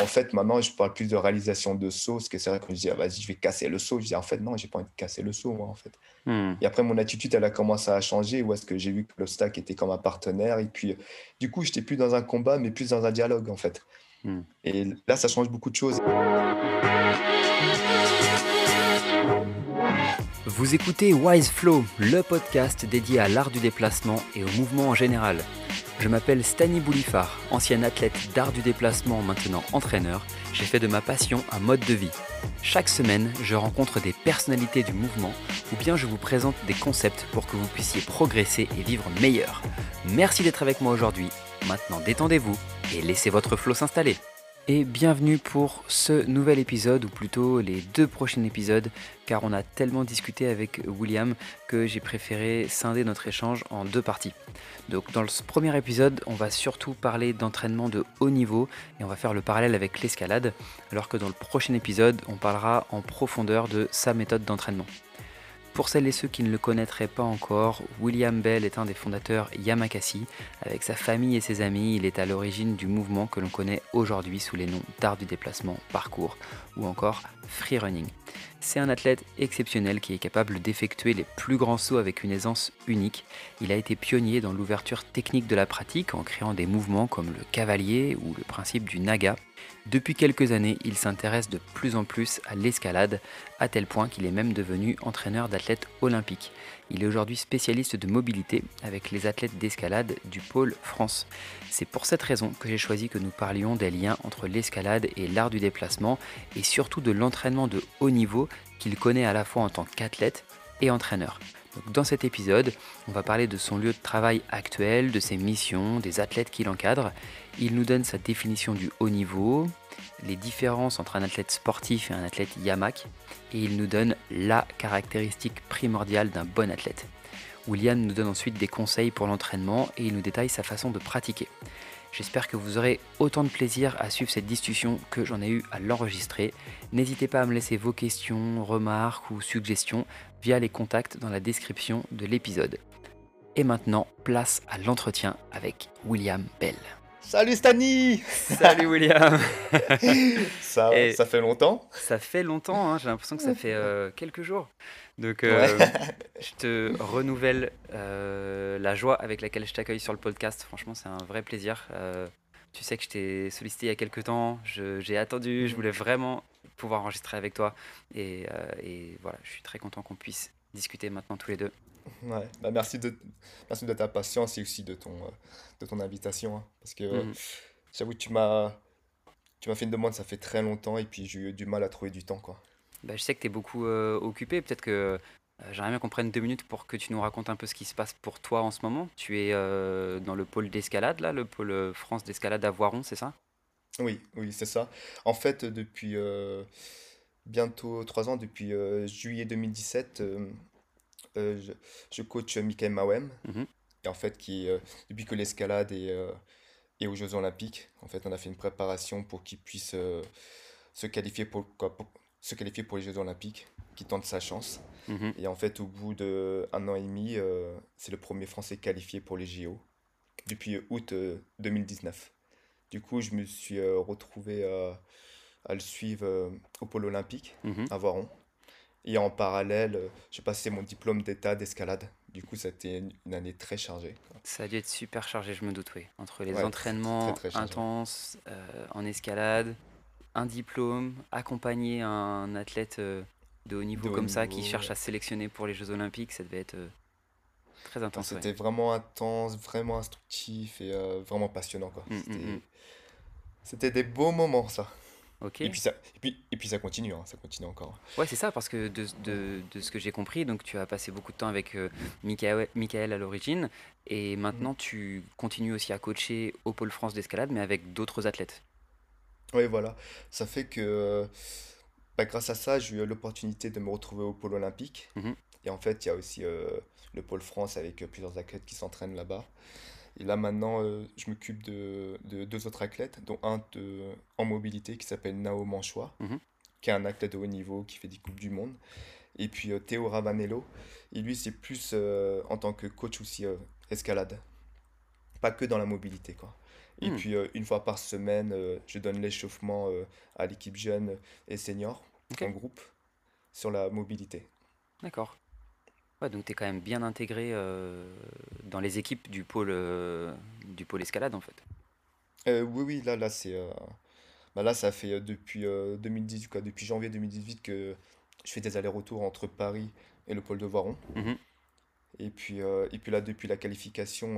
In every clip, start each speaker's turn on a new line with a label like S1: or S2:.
S1: En fait, maintenant, je parle plus de réalisation de saut, parce que c'est vrai que je dis, ah, vas-y, je vais casser le saut. Je dis, en fait, non, j'ai pas envie de casser le saut, moi, en fait.
S2: Hmm.
S1: Et après, mon attitude, elle a commencé à changer, où est-ce que j'ai vu que l'obstacle était comme un partenaire? Et puis, du coup, j'étais plus dans un combat, mais plus dans un dialogue, en fait.
S2: Hmm.
S1: Et là, ça change beaucoup de choses.
S2: Vous écoutez Wise Flow, le podcast dédié à l'art du déplacement et au mouvement en général. Je m'appelle Stani Boulifard, ancien athlète d'art du déplacement, maintenant entraîneur. J'ai fait de ma passion un mode de vie. Chaque semaine, je rencontre des personnalités du mouvement ou bien je vous présente des concepts pour que vous puissiez progresser et vivre meilleur. Merci d'être avec moi aujourd'hui. Maintenant, détendez-vous et laissez votre flow s'installer et bienvenue pour ce nouvel épisode, ou plutôt les deux prochains épisodes, car on a tellement discuté avec William que j'ai préféré scinder notre échange en deux parties. Donc dans ce premier épisode, on va surtout parler d'entraînement de haut niveau et on va faire le parallèle avec l'escalade, alors que dans le prochain épisode, on parlera en profondeur de sa méthode d'entraînement. Pour celles et ceux qui ne le connaîtraient pas encore, William Bell est un des fondateurs Yamakasi. Avec sa famille et ses amis, il est à l'origine du mouvement que l'on connaît aujourd'hui sous les noms d'art du déplacement, parcours ou encore free running. C'est un athlète exceptionnel qui est capable d'effectuer les plus grands sauts avec une aisance unique. Il a été pionnier dans l'ouverture technique de la pratique en créant des mouvements comme le cavalier ou le principe du naga. Depuis quelques années, il s'intéresse de plus en plus à l'escalade, à tel point qu'il est même devenu entraîneur d'athlètes olympiques. Il est aujourd'hui spécialiste de mobilité avec les athlètes d'escalade du pôle France. C'est pour cette raison que j'ai choisi que nous parlions des liens entre l'escalade et l'art du déplacement et surtout de l'entraînement de haut niveau qu'il connaît à la fois en tant qu'athlète et entraîneur. dans cet épisode, on va parler de son lieu de travail actuel, de ses missions, des athlètes qu'il encadre. Il nous donne sa définition du haut niveau, les différences entre un athlète sportif et un athlète yamak, et il nous donne la caractéristique primordiale d'un bon athlète. William nous donne ensuite des conseils pour l'entraînement et il nous détaille sa façon de pratiquer. J'espère que vous aurez autant de plaisir à suivre cette discussion que j'en ai eu à l'enregistrer. N'hésitez pas à me laisser vos questions, remarques ou suggestions via les contacts dans la description de l'épisode. Et maintenant, place à l'entretien avec William Bell.
S1: Salut Stani
S2: Salut William
S1: ça, ça fait longtemps
S2: Ça fait longtemps, hein. j'ai l'impression que ça fait euh, quelques jours. Donc euh, je te renouvelle euh, la joie avec laquelle je t'accueille sur le podcast. Franchement, c'est un vrai plaisir. tu sais que je t'ai sollicité il y a quelques temps, j'ai attendu, je voulais vraiment pouvoir enregistrer avec toi. Et, et voilà, je suis très content qu'on puisse discuter maintenant tous les deux.
S1: Ouais, bah merci, de, merci de ta patience et aussi de ton, euh, de ton invitation. Hein, parce que mmh. j'avoue que tu m'as, tu m'as fait une demande, ça fait très longtemps et puis j'ai eu du mal à trouver du temps. Quoi.
S2: Bah, je sais que tu es beaucoup euh, occupé. Peut-être que euh, j'aimerais bien qu'on prenne deux minutes pour que tu nous racontes un peu ce qui se passe pour toi en ce moment. Tu es dans le pôle d'escalade, là, le pôle France d'escalade à Voiron, c'est ça?
S1: Oui, oui, c'est ça. En fait, depuis bientôt trois ans, depuis juillet 2017 euh, je, coach Michael Mawem, mhm. et en fait, qui, euh, depuis que l'escalade est, euh, est, aux Jeux Olympiques, en fait, on a fait une préparation pour qu'il puisse se, qualifier pour, se qualifier pour les Jeux Olympiques, qui tente sa chance. Mhm. Et en fait, au bout d'un an et demi, c'est le premier Français qualifié pour les JO, depuis août 2019. Du coup, je me suis retrouvé à le suivre au pôle olympique mhm. à Voiron. Et en parallèle, euh, j'ai passé mon diplôme d'état d'escalade. Du coup, c'était une année très chargée.
S2: Ça a dû être super chargé, je me doute, oui. Entre les entraînements intenses euh, en escalade, un diplôme, accompagner un athlète euh, de haut niveau comme ça qui cherche à sélectionner pour les Jeux Olympiques, ça devait être très intense.
S1: C'était vraiment intense, vraiment instructif et vraiment passionnant. Quoi. Mmh, mmh, mmh. C'était des beaux moments, ça. Et, puis ça, et, puis, et puis ça continue, hein, ça continue encore.
S2: Ouais, c'est ça, parce que de, de, de ce que j'ai compris, donc tu as passé beaucoup de temps avec euh, Michael, à l'origine, et maintenant mhm. tu continues aussi à coacher au Pôle France d'escalade, mais avec d'autres athlètes.
S1: Oui, voilà. Ça fait que bah, grâce à ça, j'ai eu l'opportunité de me retrouver au Pôle olympique. Mhm. Et en fait, il y a aussi euh, le Pôle France avec plusieurs athlètes qui s'entraînent là-bas. Et là maintenant, euh, je m'occupe de, de, deux autres athlètes, dont un de, en mobilité qui s'appelle Nao Manchois, mhm. qui est un athlète de haut niveau qui fait des Coupes du Monde. Et puis euh, Théo Ravanello, et lui c'est plus euh, en tant que coach aussi escalade, pas que dans la mobilité. quoi. Et hmm. puis, une fois par semaine, je donne l'échauffement à l'équipe jeune et senior en groupe sur la mobilité.
S2: D'accord. Ouais, donc tu es quand même bien intégré dans les équipes du pôle, du pôle escalade en fait.
S1: oui, oui, là, là, c'est, bah là, ça fait depuis 2018, quoi, depuis janvier 2018 que je fais des allers-retours entre Paris et le pôle de Voiron. Mmh et puis, et puis là, depuis la qualification,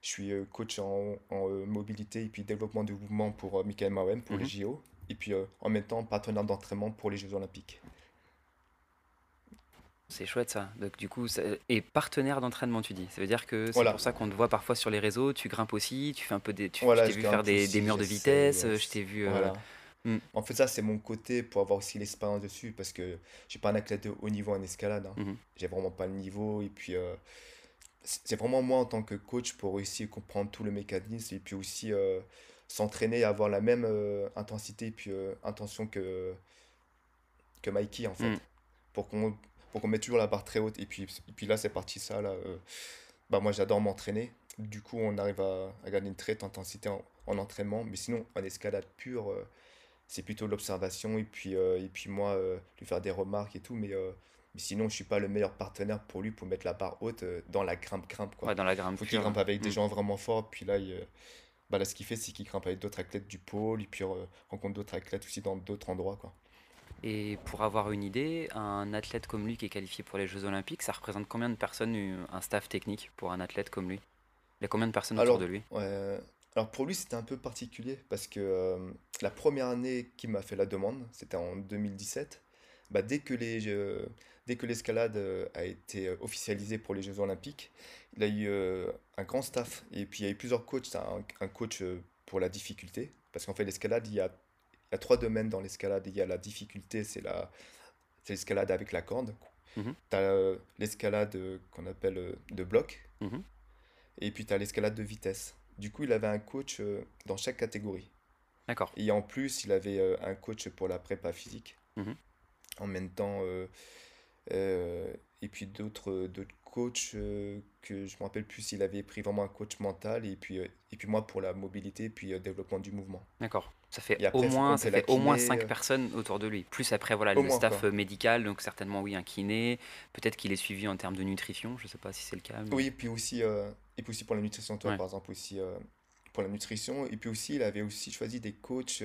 S1: je suis coach en, en mobilité et puis développement du mouvement pour Michael Mawem, pour les mmh JO. Et puis en même temps, partenaire d'entraînement pour les Jeux Olympiques.
S2: C'est chouette ça. Donc du coup, et partenaire d'entraînement, tu dis. Ça veut dire que c'est pour ça qu'on te voit parfois sur les réseaux. Tu grimpes aussi, tu fais un peu des. Tu, je t'ai vu faire des, des murs de vitesse. Je t'ai vu. Euh,
S1: hmm. En fait, ça c'est mon côté pour avoir aussi l'expérience dessus parce que je suis pas un athlète de haut niveau en escalade. Hein. Mmh J'ai vraiment pas le niveau et puis euh, c'est vraiment moi en tant que coach pour réussir à comprendre tout le mécanisme et puis aussi euh, s'entraîner à avoir la même intensité et puis intention que que Mikey en fait. Mmh. Pour qu'on pour qu'on mette toujours la barre très haute. Et puis, et puis là, c'est parti ça. Là, euh, bah, moi, j'adore m'entraîner. Du coup, on arrive à, à gagner une très haute intensité en, en, entraînement. Mais sinon, en escalade pure, euh, c'est plutôt l'observation. Et, puis euh, et puis moi, lui faire des remarques et tout. Mais, mais sinon, je suis pas le meilleur partenaire pour lui pour mettre la barre haute dans la grimpe-grimpe.
S2: Quoi. dans la grimpe.
S1: faut qu'il grimpe avec des mm. gens vraiment forts. Puis là, il, bah là ce qu'il fait, c'est qu'il grimpe avec d'autres athlètes du pôle. Et puis rencontre d'autres athlètes aussi dans d'autres endroits. Quoi.
S2: Et pour avoir une idée, un athlète comme lui qui est qualifié pour les Jeux Olympiques, ça représente combien de personnes, euh, un staff technique pour un athlète comme lui? Il y a combien de personnes autour de lui?
S1: Alors pour lui, c'était un peu particulier parce que euh, la première année qu'il m'a fait la demande, c'était en 2017. Bah, dès que les dès que l'escalade euh, a été officialisée pour les Jeux Olympiques, il a eu un grand staff et puis il y a eu plusieurs coachs. Un, un coach pour la difficulté parce qu'en fait l'escalade, il y a y a trois domaines dans l'escalade. Il y a la difficulté, c'est la, l'escalade avec la corde. Mhm. Tu as euh, l'escalade euh, qu'on appelle euh, de bloc. Mhm. Et puis tu as l'escalade de vitesse. Du coup, il avait un coach dans chaque catégorie.
S2: D'accord.
S1: Et en plus, il avait un coach pour la prépa physique. Mhm. En même temps, et puis d'autres coachs que je me rappelle plus s'il avait pris vraiment un coach mental et puis, et puis moi pour la mobilité puis développement du mouvement.
S2: D'accord. Ça fait au moins, ça fait au moins 5 euh. personnes autour de lui. Plus après, voilà, le staff médical, donc certainement, oui, un kiné. Peut-être qu'il est suivi en termes de nutrition, je ne sais pas si c'est le cas.
S1: Oui, et puis aussi, euh, et puis aussi pour la nutrition, toi, par exemple, aussi euh, pour la nutrition. Et puis aussi, il avait aussi choisi des coachs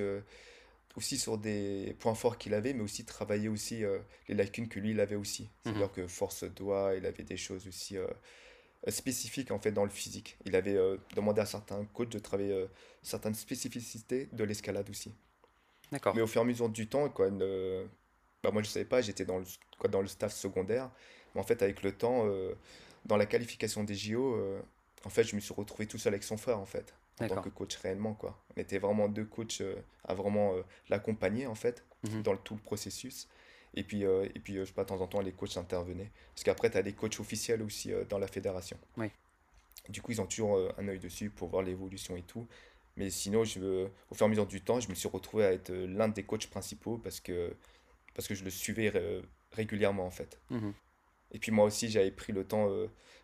S1: aussi sur des points forts qu'il avait, mais aussi travailler aussi les lacunes que lui, il avait aussi. C'est-à-dire mhm. que force doigt, il avait des choses aussi euh, spécifique en fait dans le physique. Il avait euh, demandé à certains coachs de travailler euh, certaines spécificités de l'escalade aussi. D'accord. Mais au fur et à mesure du temps, quoi, bah, moi je savais pas, j'étais dans le, quoi, dans le staff secondaire. Mais en fait, avec le temps, dans la qualification des JO, en fait, je me suis retrouvé tout seul avec son frère en fait, en tant que coach réellement. Quoi. On était vraiment deux coachs à vraiment l'accompagner en fait mhm. dans le, tout le processus. Et puis, euh, et puis euh, je sais pas, de temps en temps, les coachs intervenaient. Parce qu'après, tu as des coachs officiels aussi euh, dans la fédération.
S2: Oui.
S1: Du coup, ils ont toujours un œil dessus pour voir l'évolution et tout. Mais sinon, je, au fur et à mesure du temps, je me suis retrouvé à être l'un des coachs principaux parce que, parce que je le suivais régulièrement, en fait. Mhm. Et puis moi aussi, j'avais pris le temps,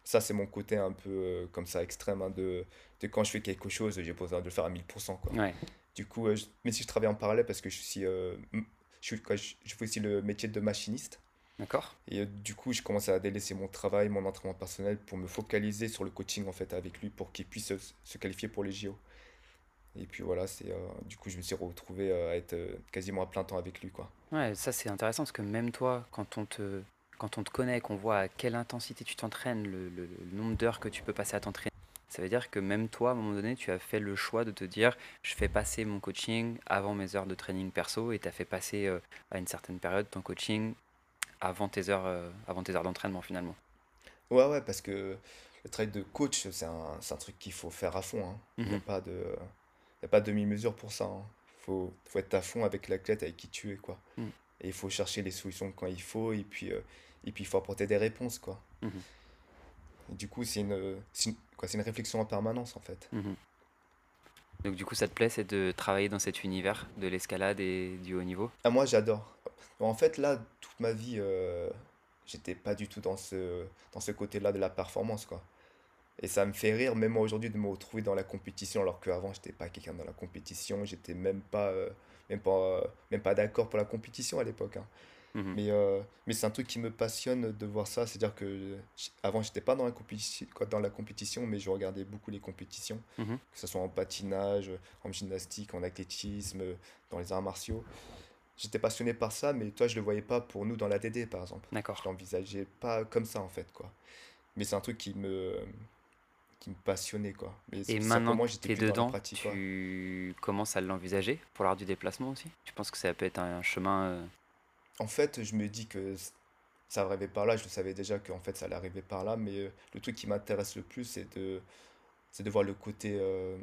S1: ça c'est mon côté un peu comme ça extrême, hein, de, de, quand je fais quelque chose, j'ai besoin de le faire à 1000%. Quoi.
S2: Ouais.
S1: Du coup, mais si je travaille en parallèle parce que je suis je, je, fais aussi le métier de machiniste.
S2: D'accord.
S1: Et euh, du coup, je commence à délaisser mon travail, mon entraînement personnel pour me focaliser sur le coaching en fait avec lui pour qu'il puisse se, qualifier pour les JO. Et puis voilà, c'est euh, du coup, je me suis retrouvé euh, à être quasiment à plein temps avec lui quoi.
S2: Ouais, ça c'est intéressant parce que même toi, quand on te quand on te connaît, qu'on voit à quelle intensité tu t'entraînes, le, le, nombre d'heures que tu peux passer à t'entraîner, ça veut dire que même toi, à un moment donné, tu as fait le choix de te dire je fais passer mon coaching avant mes heures de training perso et tu as fait passer euh, à une certaine période ton coaching avant tes heures, euh, avant tes heures d'entraînement finalement.
S1: Ouais, ouais, parce que le travail de coach, c'est un, un, truc qu'il faut faire à fond. Hein. Il n'y a pas de, a pas de demi-mesure pour ça. Il hein. faut, faut, être à fond avec l'athlète avec qui tu es. Quoi. Mhm. Et il faut chercher les solutions quand il faut et puis, euh, et puis il faut apporter des réponses. Quoi. Mhm. Du coup, c'est une, quoi, une réflexion en permanence en fait. Mhm.
S2: Donc du coup, ça te plaît, c'est de travailler dans cet univers de l'escalade et du haut niveau?
S1: Ah, Moi, j'adore. En fait, là, toute ma vie, euh, j'étais pas du tout dans ce, dans ce côté-là de la performance. Quoi. Et ça me fait rire, même moi aujourd'hui, de me retrouver dans la compétition, alors qu'avant, j'étais pas quelqu'un dans la compétition, j'étais même pas, euh, même pas, même pas d'accord pour la compétition à l'époque. Hein. Mhm. Mais, euh, mais c'est un truc qui me passionne de voir ça. C'est-à-dire que avant, j'étais pas dans la, compétition, dans la compétition, mais je regardais beaucoup les compétitions, mhm. que ce soit en patinage, en gymnastique, en athlétisme, dans les arts martiaux. J'étais passionné par ça, mais toi, je le voyais pas pour nous dans la DD, par exemple. D'accord. Je l'envisageais pas comme ça, en fait, quoi. Mais c'est un truc qui me, qui me passionnait, quoi. Mais
S2: Et maintenant que tu es dedans, tu commences à l'envisager pour l'art du déplacement aussi? Tu penses que ça peut être un chemin euh,
S1: en fait, je me dis que ça arrivait par là. Je savais déjà qu'en fait, ça allait arriver par là. Mais euh, le truc qui m'intéresse le plus, c'est de, c'est de voir le côté euh,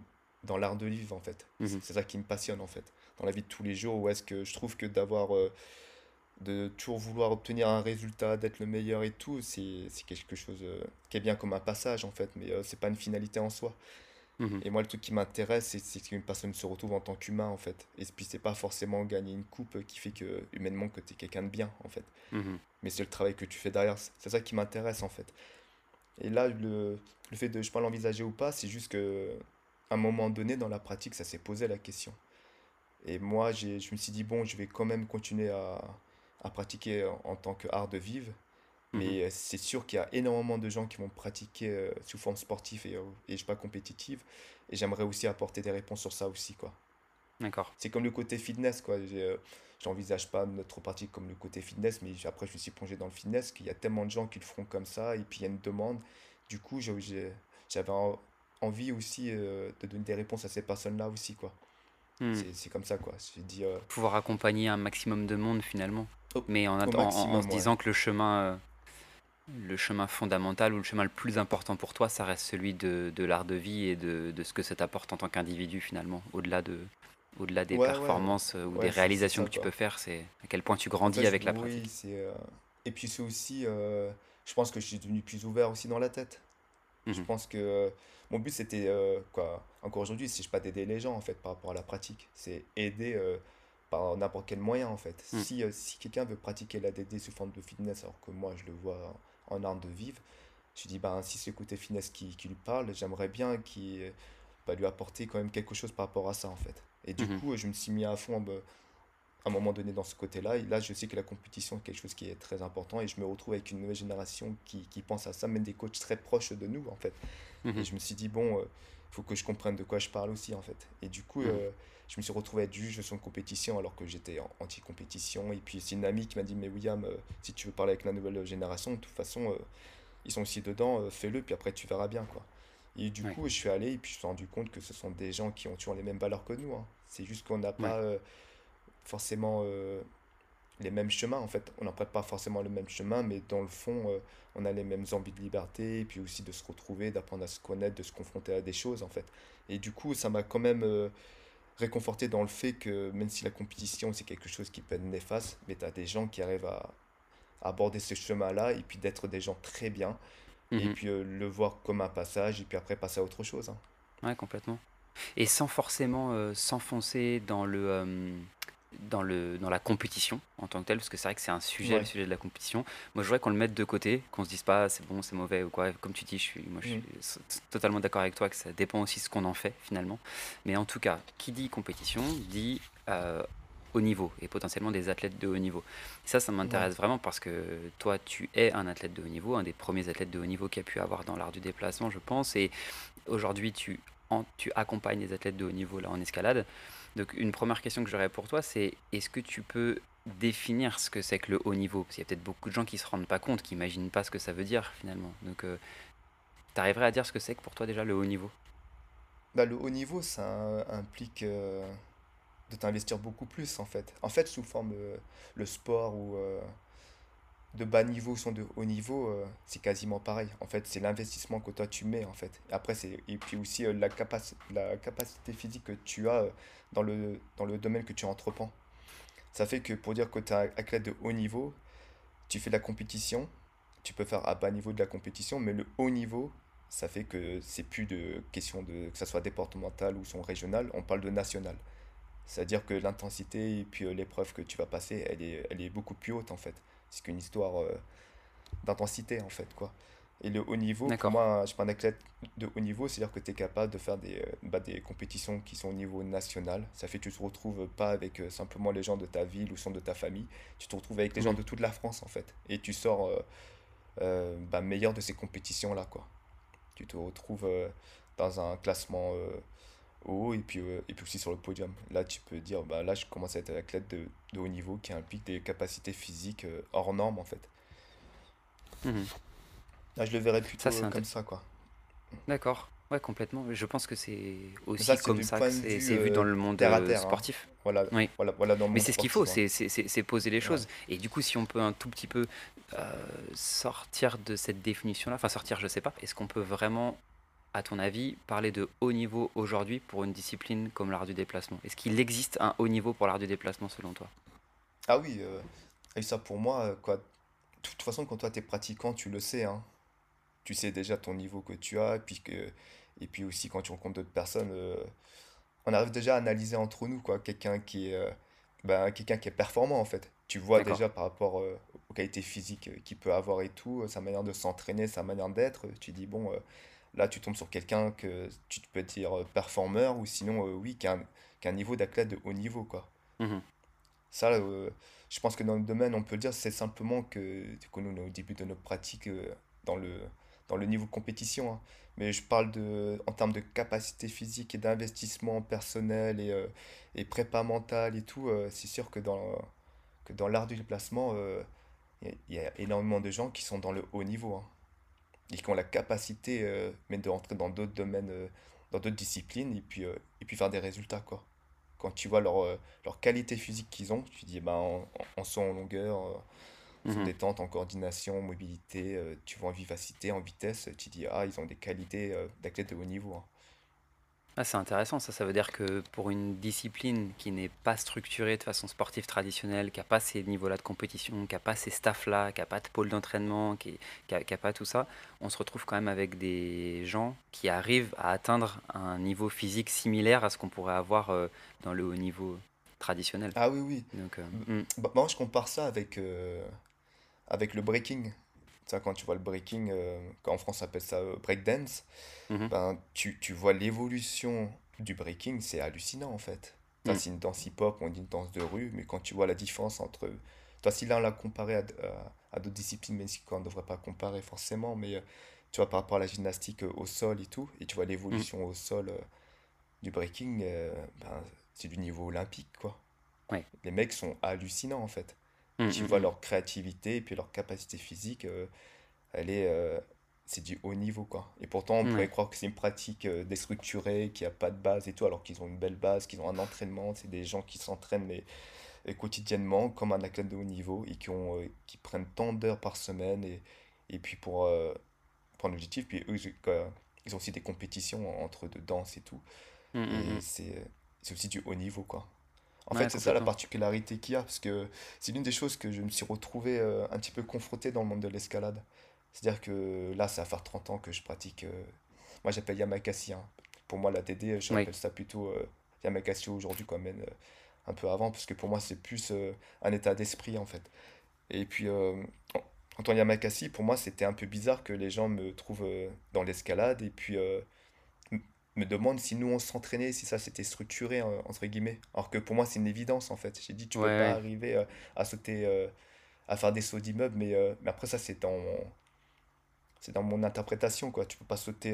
S1: dans l'art de vivre, en fait. Mhm. C'est ça qui me passionne, en fait. Dans la vie de tous les jours, où est-ce que je trouve que d'avoir. Euh, de toujours vouloir obtenir un résultat, d'être le meilleur et tout, c'est quelque chose qui est bien comme un passage, en fait. Mais c'est pas une finalité en soi. Mhm. Et moi, le truc qui m'intéresse, c'est qu'une personne se retrouve en tant qu'humain, en fait. Et puis, c'est pas forcément gagner une coupe qui fait que, humainement, que tu es quelqu'un de bien, en fait. Mhm. Mais c'est le travail que tu fais derrière. C'est ça qui m'intéresse, en fait. Et là, le, le fait de je peux l'envisager ou pas, c'est juste que un moment donné, dans la pratique, ça s'est posé la question. Et moi, je me suis dit, bon, je vais quand même continuer à, à pratiquer en tant qu'art de vivre mais mhm. euh, c'est sûr qu'il y a énormément de gens qui vont pratiquer euh, sous forme sportive et, euh, et pas compétitive. Et j'aimerais aussi apporter des réponses sur ça aussi, quoi. D'accord. C'est comme le côté fitness, quoi. J'envisage pas notre pratique comme le côté fitness, mais après, je me suis plongé dans le fitness, qu'il y a tellement de gens qui le feront comme ça, et puis il y a une demande. Du coup, j'avais envie aussi de donner des réponses à ces personnes-là aussi, quoi. Hmm. C'est comme ça, quoi.
S2: Dit, Pouvoir accompagner un maximum de monde, finalement. mais en, en, se disant que le chemin le chemin fondamental ou le chemin le plus important pour toi, ça reste celui de, de l'art de vie et de, de, ce que ça t'apporte en tant qu'individu finalement, au-delà de au-delà des performances euh, ou des réalisations que tu peux faire, c'est à quel point tu grandis avec la pratique.
S1: Euh, et puis c'est aussi, euh, je pense que je suis devenu plus ouvert aussi dans la tête. Je mhm. pense que mon but c'était, quoi, encore aujourd'hui, si je pas d'aider les gens en fait par rapport à la pratique, c'est aider par n'importe quel moyen en fait. Mhm. Si, si quelqu'un veut pratiquer la DD sous forme de fitness alors que moi je le vois en art de vivre. Je dis, ben, si c'est le côté finesse qui, qui lui parle, j'aimerais bien qu'il va lui apporter quand même quelque chose par rapport à ça, en fait. Et du mhm. coup, je me suis mis à fond ben, à un moment donné dans ce côté-là. Et là, je sais que la compétition est quelque chose qui est très important et je me retrouve avec une nouvelle génération qui, qui pense à ça, même des coachs très proches de nous, en fait. Mhm. Et je me suis dit, bon, euh, faut que je comprenne de quoi je parle aussi, en fait. Et du coup, mhm. euh, je me suis retrouvé à être juge de son compétition alors que j'étais anti-compétition. Et puis c'est une amie qui m'a dit, mais William, euh, si tu veux parler avec la nouvelle génération, de toute façon, euh, ils sont aussi dedans, fais-le, puis après tu verras bien. quoi. Et du coup, je suis allé et puis je me suis rendu compte que ce sont des gens qui ont toujours les mêmes valeurs que nous. Hein. C'est juste qu'on n'a pas forcément les mêmes chemins en fait. On n'emprunte pas forcément le même chemin, mais dans le fond, on a les mêmes envies de liberté, et puis aussi de se retrouver, d'apprendre à se connaître, de se confronter à des choses en fait. Et du coup, ça m'a quand même réconforté dans le fait que même si la compétition c'est quelque chose qui peut être néfaste, mais tu as des gens qui arrivent à, aborder ce chemin-là et puis d'être des gens très bien et mhm. puis euh, le voir comme un passage et puis après passer à autre chose. Hein.
S2: Ouais, complètement. Et sans forcément euh, s'enfoncer dans le, euh, dans, le, dans la compétition en tant que telle, parce que c'est vrai que c'est un sujet, le sujet de la compétition. Moi, je voudrais qu'on le mette de côté, qu'on se dise pas c'est bon, c'est mauvais ou quoi. Comme tu dis, je suis, moi, je suis totalement d'accord avec toi que ça dépend aussi de ce qu'on en fait finalement. Mais en tout cas, qui dit compétition dit euh, haut niveau et potentiellement des athlètes de haut niveau. ça, ça m'intéresse vraiment parce que toi, tu es un athlète de haut niveau, un des premiers athlètes de haut niveau qu'il y a pu avoir dans l'art du déplacement, je pense. Et aujourd'hui, tu, tu accompagnes des athlètes de haut niveau là en escalade. Donc une première question que j'aurais pour toi, c'est est-ce que tu peux définir ce que c'est que le haut niveau? Parce qu'il y a peut-être beaucoup de gens qui ne se rendent pas compte, qui n'imaginent pas ce que ça veut dire finalement. Donc euh, tu arriverais à dire ce que c'est que pour toi déjà le haut niveau?
S1: Bah, Le haut niveau, ça implique euh, de t'investir beaucoup plus en fait. En fait, sous forme euh, le sport ou de bas niveau sont de haut niveau, euh, c'est quasiment pareil. En fait, c'est l'investissement que toi tu mets en fait. Après, c'est et puis aussi euh, la, la capacité physique que tu as euh, dans, le, dans le domaine que tu entreprends. Ça fait que pour dire que tu es athlète de haut niveau, tu fais de la compétition, tu peux faire à bas niveau de la compétition, mais le haut niveau, ça fait que c'est plus de question de que ça soit départemental ou son régional, on parle de national. C'est-à-dire que l'intensité et puis l'épreuve que tu vas passer, elle est, elle est beaucoup plus haute en fait c'est qu'une histoire euh, d'intensité en fait quoi Et le haut niveau, pour moi, je suis pas un athlète de haut niveau, c'est-à-dire que tu es capable de faire des, euh, bah, des compétitions qui sont au niveau national. Ça fait que tu te retrouves pas avec euh, simplement les gens de ta ville ou sont de ta famille, tu te retrouves avec les gens de toute la France en fait. Et tu sors euh, bah, meilleur de ces compétitions-là. quoi. Tu te retrouves dans un classement haut et puis, et puis aussi sur le podium. Là, tu peux dire, bah, là, je commence à être un athlète de, de haut niveau qui implique des capacités physiques hors normes en fait. Mmh je le verrais plutôt ça, comme ça, quoi.
S2: D'accord. Ouais, complètement. Je pense que c'est aussi comme ça que c'est vu dans le monde terre terre, hein. sportif.
S1: Voilà, oui. voilà, voilà
S2: Mais c'est ce qu'il faut, hein. c'est poser les choses. Et du coup, si on peut un tout petit peu euh, sortir de cette définition-là, enfin sortir, je sais pas, est-ce qu'on peut vraiment, à ton avis, parler de haut niveau aujourd'hui pour une discipline comme l'art du déplacement? Est-ce qu'il existe un haut niveau pour l'art du déplacement selon toi?
S1: Ah oui, euh, et ça pour moi, euh, quoi. De toute façon, quand toi tu es pratiquant, tu le sais. Hein tu sais déjà ton niveau que tu as, et puis, que, et puis aussi quand tu rencontres d'autres personnes, euh, on arrive déjà à analyser entre nous, quoi, quelqu'un qui, est, euh, ben, quelqu'un qui est performant en fait. Tu vois déjà par rapport euh, aux qualités physiques qu'il peut avoir et tout, sa manière de s'entraîner, sa manière d'être, tu dis bon, là tu tombes sur quelqu'un que tu peux dire performeur, ou sinon oui, qui a, un, niveau d'athlète de haut niveau, quoi. Mmh Ça, je pense que dans le domaine, on peut le dire, c'est simplement que, que nous, au début de notre pratique dans le dans le niveau de compétition. Hein. Mais je parle de, en termes de capacité physique et d'investissement personnel et, euh, et prépa mentale et tout. Euh, c'est sûr que dans, que dans l'art du déplacement, euh, il y, a énormément de gens qui sont dans le haut niveau. Hein. Et qui ont la capacité mais de rentrer dans d'autres domaines, dans d'autres disciplines et puis, et puis faire des résultats. Quoi. Quand tu vois leur, leur qualité physique qu'ils ont, tu dis ben, en, en saut en longueur Mmh. détente, en coordination, en mobilité, euh, tu vois en vivacité, en vitesse, tu dis ah ils ont des qualités euh, d'athlète de haut niveau. Hein.
S2: Ah, c'est intéressant, ça. Ça veut dire que pour une discipline qui n'est pas structurée de façon sportive traditionnelle, qui n'a pas ces niveaux-là de compétition, qui n'a pas ces staffs-là, qui n'a pas de pôle d'entraînement, qui n'a pas tout ça, on se retrouve quand même avec des gens qui arrivent à atteindre un niveau physique similaire à ce qu'on pourrait avoir euh, dans le haut niveau traditionnel.
S1: Ah oui, oui. Donc, mmh. bah, moi, je compare ça avec, avec le breaking. Quand tu vois le breaking, euh, en France on appelle ça euh, breakdance, mhm. ben, tu, tu vois l'évolution du breaking, c'est hallucinant en fait. Mhm. c'est une danse hip-hop, on dit une danse de rue, mais quand tu vois la différence entre. Toi, si là on l'a comparé à, à, d'autres disciplines, mais on ne devrait pas comparer forcément, mais euh, tu vois par rapport à la gymnastique au sol et tout, et tu vois l'évolution mhm. au sol du breaking, ben, c'est du niveau olympique quoi. Ouais. Les mecs sont hallucinants en fait. Mmh, tu mmh, vois mmh. leur créativité et puis leur capacité physique, euh, elle est, euh, c'est du haut niveau quoi. Et pourtant on pourrait croire que c'est une pratique euh, déstructurée, qu'il n'y a pas de base et tout, alors qu'ils ont une belle base, qu'ils ont un entraînement, c'est des gens qui s'entraînent mais quotidiennement comme un athlète de haut niveau et qui, ont, qui prennent tant d'heures par semaine et, et puis pour, pour un objectif, puis eux ils ont aussi des compétitions entre de danse et tout. et c'est aussi du haut niveau quoi. En fait, c'est ça la particularité qu'il y a, parce que c'est l'une des choses que je me suis retrouvé euh, un petit peu confronté dans le monde de l'escalade. C'est-à-dire que là, ça va faire 30 ans que je pratique. Euh, moi, j'appelle Yamakasi. Hein. Pour moi, la TD, je appelle ça plutôt euh, Yamakasi aujourd'hui, quand même, un peu avant, parce que pour moi, c'est plus un état d'esprit, en fait. Et puis, en tant que Yamakasi, pour moi, c'était un peu bizarre que les gens me trouvent dans l'escalade et puis me demande si nous on s'entraînait, si ça c'était structuré, euh, entre guillemets. Alors que pour moi c'est une évidence en fait. J'ai dit tu peux pas arriver euh, à sauter, euh, à faire des sauts d'immeubles, mais, mais après ça c'est dans, c'est dans mon interprétation quoi. Tu peux pas sauter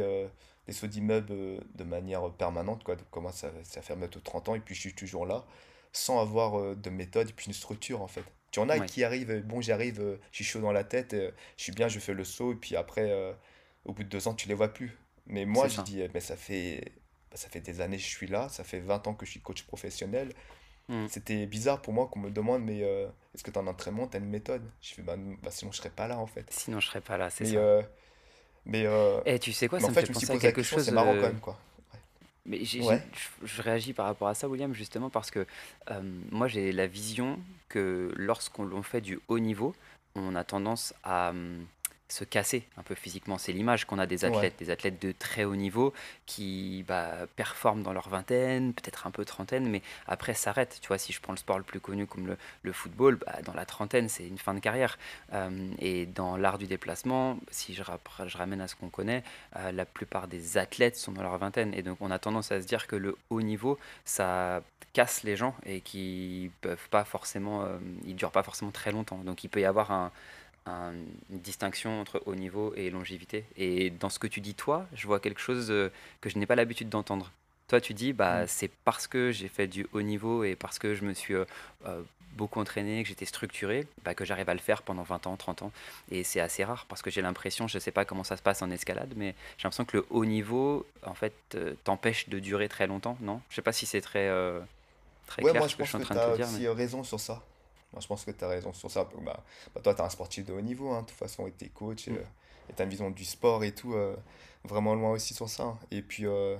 S1: des sauts d'immeubles de manière permanente quoi. Donc comment ça, ça fait bientôt 30 ans et puis je suis toujours là sans avoir de méthode et puis une structure en fait. Tu en as qui arrivent, bon j'arrive, je suis chaud dans la tête, je suis bien, je fais le saut et puis après au bout de deux ans tu les vois plus. Mais moi, je dis, mais ça fait, bah, ça fait des années que je suis là, ça fait 20 ans que je suis coach professionnel. Hmm. C'était bizarre pour moi qu'on me demande, mais euh, est-ce que tu as un entraînement, tu as une méthode? Je fais, bah, bah, sinon je serais pas là en fait.
S2: Sinon je serais pas là, c'est ça.
S1: Euh, mais euh,
S2: Et tu sais quoi, ça me fait penser à quelque chose. C'est marrant quand même, quoi. Mais je, je, réagis par rapport à ça, William, justement parce que moi j'ai la vision que lorsqu'on fait du haut niveau, on a tendance à se casser un peu physiquement. C'est l'image qu'on a des athlètes, des athlètes de très haut niveau qui bah, performent dans leur vingtaine, peut-être un peu trentaine, mais après s'arrêtent. Tu vois, si je prends le sport le plus connu comme le, football, bah, dans la trentaine, c'est une fin de carrière. Euh, et dans l'art du déplacement, si je, je ramène à ce qu'on connaît, euh, la plupart des athlètes sont dans leur vingtaine. Et donc on a tendance à se dire que le haut niveau, ça casse les gens et qui peuvent pas forcément, euh, ils durent pas forcément très longtemps. Donc il peut y avoir un une distinction entre haut niveau et longévité. Et dans ce que tu dis, toi, je vois quelque chose euh, que je n'ai pas l'habitude d'entendre. Toi, tu dis, bah, mm. c'est parce que j'ai fait du haut niveau et parce que je me suis euh, euh, beaucoup entraîné, que j'étais structuré, bah, que j'arrive à le faire pendant 20 ans, 30 ans. Et c'est assez rare parce que j'ai l'impression, je ne sais pas comment ça se passe en escalade, mais j'ai l'impression que le haut niveau, en fait, t'empêche de durer très longtemps, non? Je ne sais pas si c'est très,
S1: très clair ce que je suis en train de te dire. Tu as raison sur ça je pense que tu as raison sur ça. Bah, bah toi, tu es un sportif de haut niveau, hein, de toute façon, et tu es coach, mm. euh, et tu as une vision du sport et tout, euh, vraiment loin aussi sur ça. Hein. Et puis, euh,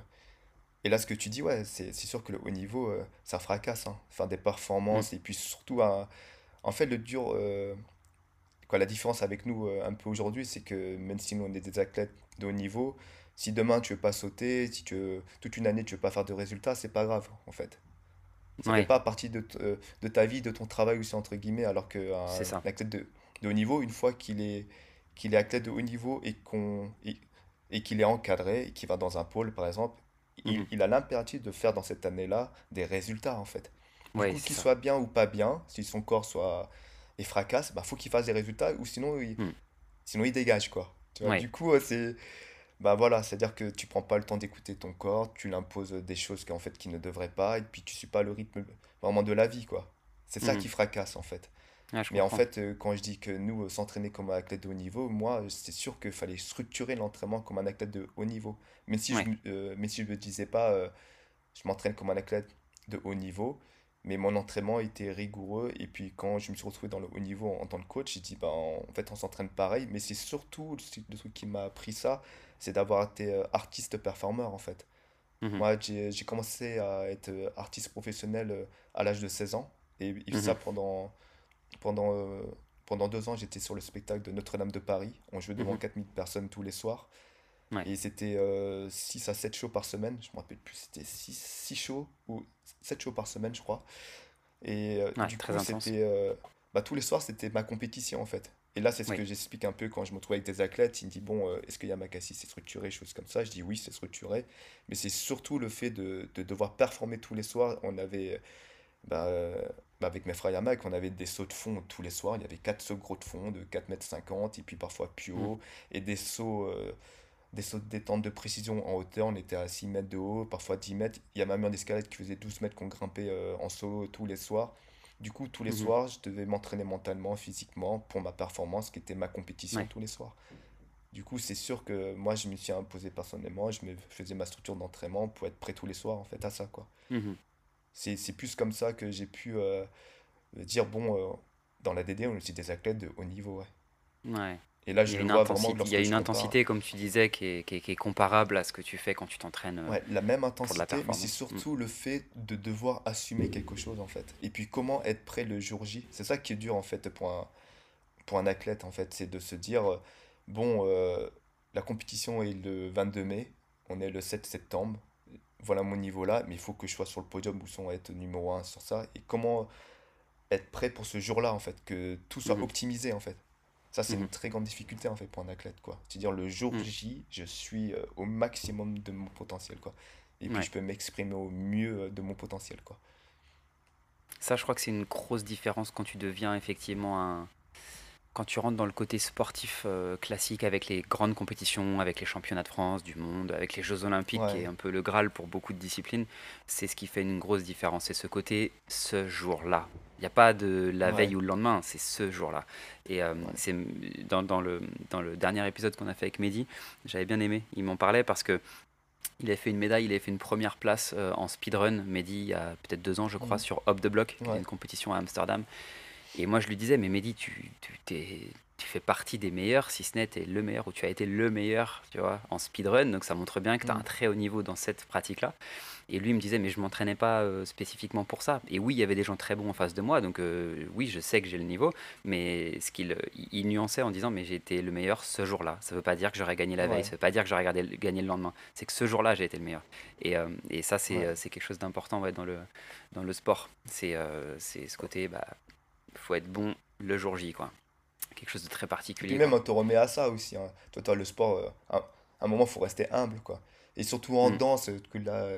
S1: et là, ce que tu dis, ouais, c'est sûr que le haut niveau, ça fracasse. Hein. Faire des performances, mm. et puis surtout, en fait, le dur. quoi, la différence avec nous un peu aujourd'hui, c'est que même si nous, on est des athlètes de haut niveau, si demain tu veux pas sauter, si tu toute une année tu veux pas faire de résultats, c'est pas grave en fait. Ça ne fait pas partie de, euh, de, ta vie, de ton travail aussi, entre guillemets, alors qu'un un athlète de, de, haut niveau, une fois qu'il est, qu'il est athlète de haut niveau et qu'on et, qu'il est encadré, et qu'il va dans un pôle, par exemple, il, mhm. il, a l'impératif de faire dans cette année-là des résultats, en fait. Du qu'il soit bien ou pas bien, si son corps soit et fracasse, il bah, faut qu'il fasse des résultats, ou sinon il, hmm. sinon il dégage, quoi. Tu vois, Du coup, c'est bah voilà, c'est-à-dire que tu prends pas le temps d'écouter ton corps, tu l'imposes des choses qui en fait qui ne devraient pas, et puis tu suis pas le rythme vraiment de la vie, quoi. C'est ça mhm. qui fracasse en fait. Mais en fait, euh, quand je dis que nous, euh, s'entraîner comme un athlète de haut niveau, moi, c'est sûr qu'il fallait structurer l'entraînement comme un athlète de haut niveau. Même si je ne euh, si je me disais pas, je m'entraîne comme un athlète de haut niveau, mais mon entraînement était rigoureux. Et puis quand je me suis retrouvé dans le haut niveau en, tant que coach, j'ai dit, bah, en, fait, on s'entraîne pareil. Mais c'est surtout le, truc qui m'a appris ça, c'est d'avoir été euh, artiste performeur en fait. Mhm. Moi, j'ai commencé à être euh, artiste professionnel euh, à l'âge de 16 ans. Et, ça mhm. pendant, pendant, pendant deux ans, j'étais sur le spectacle de Notre-Dame de Paris. On jouait devant 4000 mhm. personnes tous les soirs. Et c'était 6 à 7 shows par semaine. Je me rappelle plus, c'était 6, 6 shows ou 7 shows par semaine, je crois. Et du coup, c'était. bah, tous les soirs, c'était ma compétition en fait. Et là, c'est ce que j'explique un peu quand je me trouve avec des athlètes. Il me dit Bon, euh, est-ce que Yamakasi c'est structuré, choses comme ça? Je dis Oui, c'est structuré. Mais c'est surtout le fait de, de, devoir performer tous les soirs. On avait, bah, bah avec mes frères Yamak, on avait des sauts de fond tous les soirs. Il y avait 4 sauts gros de fond de 4 mètres 50 et puis parfois plus haut. Mm. Et des sauts. Euh, des sauts de détente de précision en hauteur, on était à 6 mètres de haut, parfois 10 mètres. Il y a même un escalade qui faisait 12 mètres qu'on grimpait euh, en saut tous les soirs. Du coup, tous les mhm. soirs, je devais m'entraîner mentalement, physiquement pour ma performance, qui était ma compétition tous les soirs. Du coup, c'est sûr que moi, je me suis imposé personnellement, je me faisais ma structure d'entraînement pour être prêt tous les soirs, en fait, à ça, quoi. Mhm. C'est plus comme ça que j'ai pu euh, dire, bon, euh, dans la DD, on est des athlètes de haut niveau, ouais.
S2: Ouais. Et là, je le vois vraiment Il y a une intensité, comme tu disais, qui est, qui, est, comparable à ce que tu fais quand tu t'entraînes.
S1: Ouais, la même intensité, mais c'est surtout mm. le fait de devoir assumer quelque chose, en fait. Et puis, comment être prêt le jour J? C'est ça qui est dur, en fait, pour un, pour un athlète, en fait. C'est de se dire, euh, bon, euh, la compétition est le 22 mai, on est le 7 septembre, voilà mon niveau là, mais il faut que je sois sur le podium ou son être numéro 1 sur ça. Et comment être prêt pour ce jour-là, en fait, que tout soit mm-hmm. optimisé, en fait. Ça, c'est une mhm. très grande difficulté en fait pour un athlète. quoi. C'est-à-dire le jour mhm. J, je suis euh, au maximum de mon potentiel. quoi. Et puis je peux m'exprimer au mieux euh, de mon potentiel. quoi.
S2: Ça, je crois que c'est une grosse différence quand tu deviens effectivement un. Quand tu rentres dans le côté sportif euh, classique avec les grandes compétitions, avec les championnats de France, du monde, avec les Jeux Olympiques, qui est un peu le Graal pour beaucoup de disciplines, c'est ce qui fait une grosse différence. C'est ce côté, ce jour-là, il n'y a pas de la veille ou le lendemain, c'est ce jour-là. Et euh, c'est dans, dans, le, dans le dernier épisode qu'on a fait avec Mehdi, j'avais bien aimé. Il m'en parlait parce que il a fait une médaille, il a fait une première place euh, en speedrun, Mehdi, il y a peut-être deux ans, je crois, sur Hop the Block, une compétition à Amsterdam. Et moi, je lui disais, mais Mehdi, tu, tu, tu fais partie des meilleurs, si ce n'est es le meilleur ou tu as été le meilleur, tu vois, en speedrun. Donc ça montre bien que tu as un mm. très haut niveau dans cette pratique-là. Et lui me disait, mais je m'entraînais pas euh, spécifiquement pour ça. Et oui, il y avait des gens très bons en face de moi, donc euh, oui, je sais que j'ai le niveau. Mais ce qu'il il nuançait en disant, mais j'ai été le meilleur ce jour-là. Ça veut pas dire que j'aurais gagné la veille, ça veut pas dire que j'aurais gagné le lendemain. C'est que ce jour-là, j'ai été le meilleur. Et, euh, et ça, c'est c'est quelque chose d'important ouais, dans, le, dans le sport. C'est c'est ce côté, bah, faut être bon le jour J, quoi quelque chose de très particulier.
S1: Et même on te remet à ça aussi. Hein. Toi, toi, le sport, euh, à un moment, il faut rester humble. quoi. Et surtout en mm. danse, que là,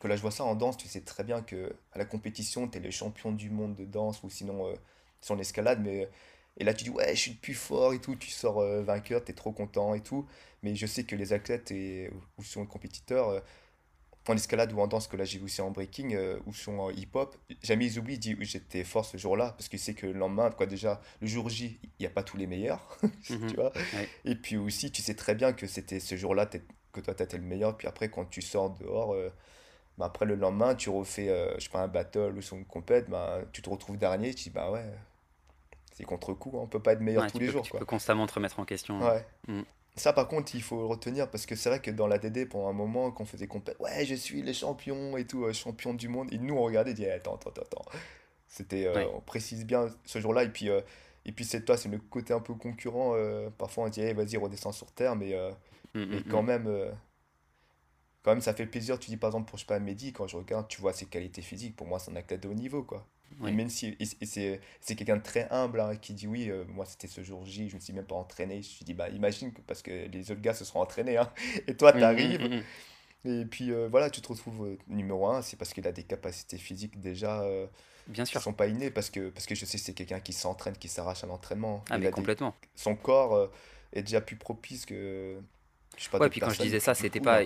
S1: que là, je vois ça en danse, tu sais très bien que à la compétition, tu es le champion du monde de danse ou sinon euh, sur l'escalade. Mais, et là, tu dis, ouais, je suis le plus fort et tout. Tu sors euh, vainqueur, tu es trop content et tout. Mais je sais que les athlètes et, ou sont les compétiteurs en escalade ou en danse, que là j'ai vu aussi en breaking euh, ou sur en hip-hop, jamais ils oublient, disent j'étais fort ce jour-là, parce qu'ils savent que le lendemain, quoi, déjà, le jour J, il n'y a pas tous les meilleurs, mhm. tu vois. Et puis aussi, tu sais très bien que c'était ce jour-là que toi, tu étais le meilleur, puis après, quand tu sors dehors, euh, bah, après le lendemain, tu refais, euh, je sais pas, un battle ou une compète, bah, tu te retrouves dernier, tu dis, bah ouais, c'est contre-coup, hein, on peut pas être meilleur tous les jours.
S2: Tu peux constamment te remettre en question.
S1: Ouais. Mm. Ça, par contre, il faut le retenir parce que c'est vrai que dans la DD, pendant un moment, qu'on faisait compète, ouais, je suis les champions et tout, euh, champion du monde. Et nous, on regardait et disait, attends, attends, attends. C'était, euh, on précise bien ce jour-là. Et puis, euh, et puis c'est toi, c'est le côté un peu concurrent. parfois, on dit, vas-y, redescends sur terre. Mais, mm, mm, quand mm. même, quand même, ça fait plaisir. Tu dis, par exemple, pour je sais pas, Mehdi, quand je regarde, tu vois ses qualités physiques. Pour moi, c'est un athlète de haut niveau, quoi. Et même si c'est quelqu'un de très humble hein, qui dit oui, euh, moi c'était ce jour J, je ne me suis même pas entraîné. Je me suis dit, bah imagine que, parce que les autres gars se sont entraînés, hein, et toi tu arrives. Mmh, mmh, mmh, et puis euh, voilà, tu te retrouves euh, numéro un, c'est parce qu'il a des capacités physiques déjà
S2: Bien sûr.
S1: qui sont pas innées, parce que, parce que je sais que c'est quelqu'un qui s'entraîne, qui s'arrache à l'entraînement.
S2: Ah, mais complètement.
S1: Son corps est déjà plus propice que
S2: ouais, puis quand je disais ça, c'était pas.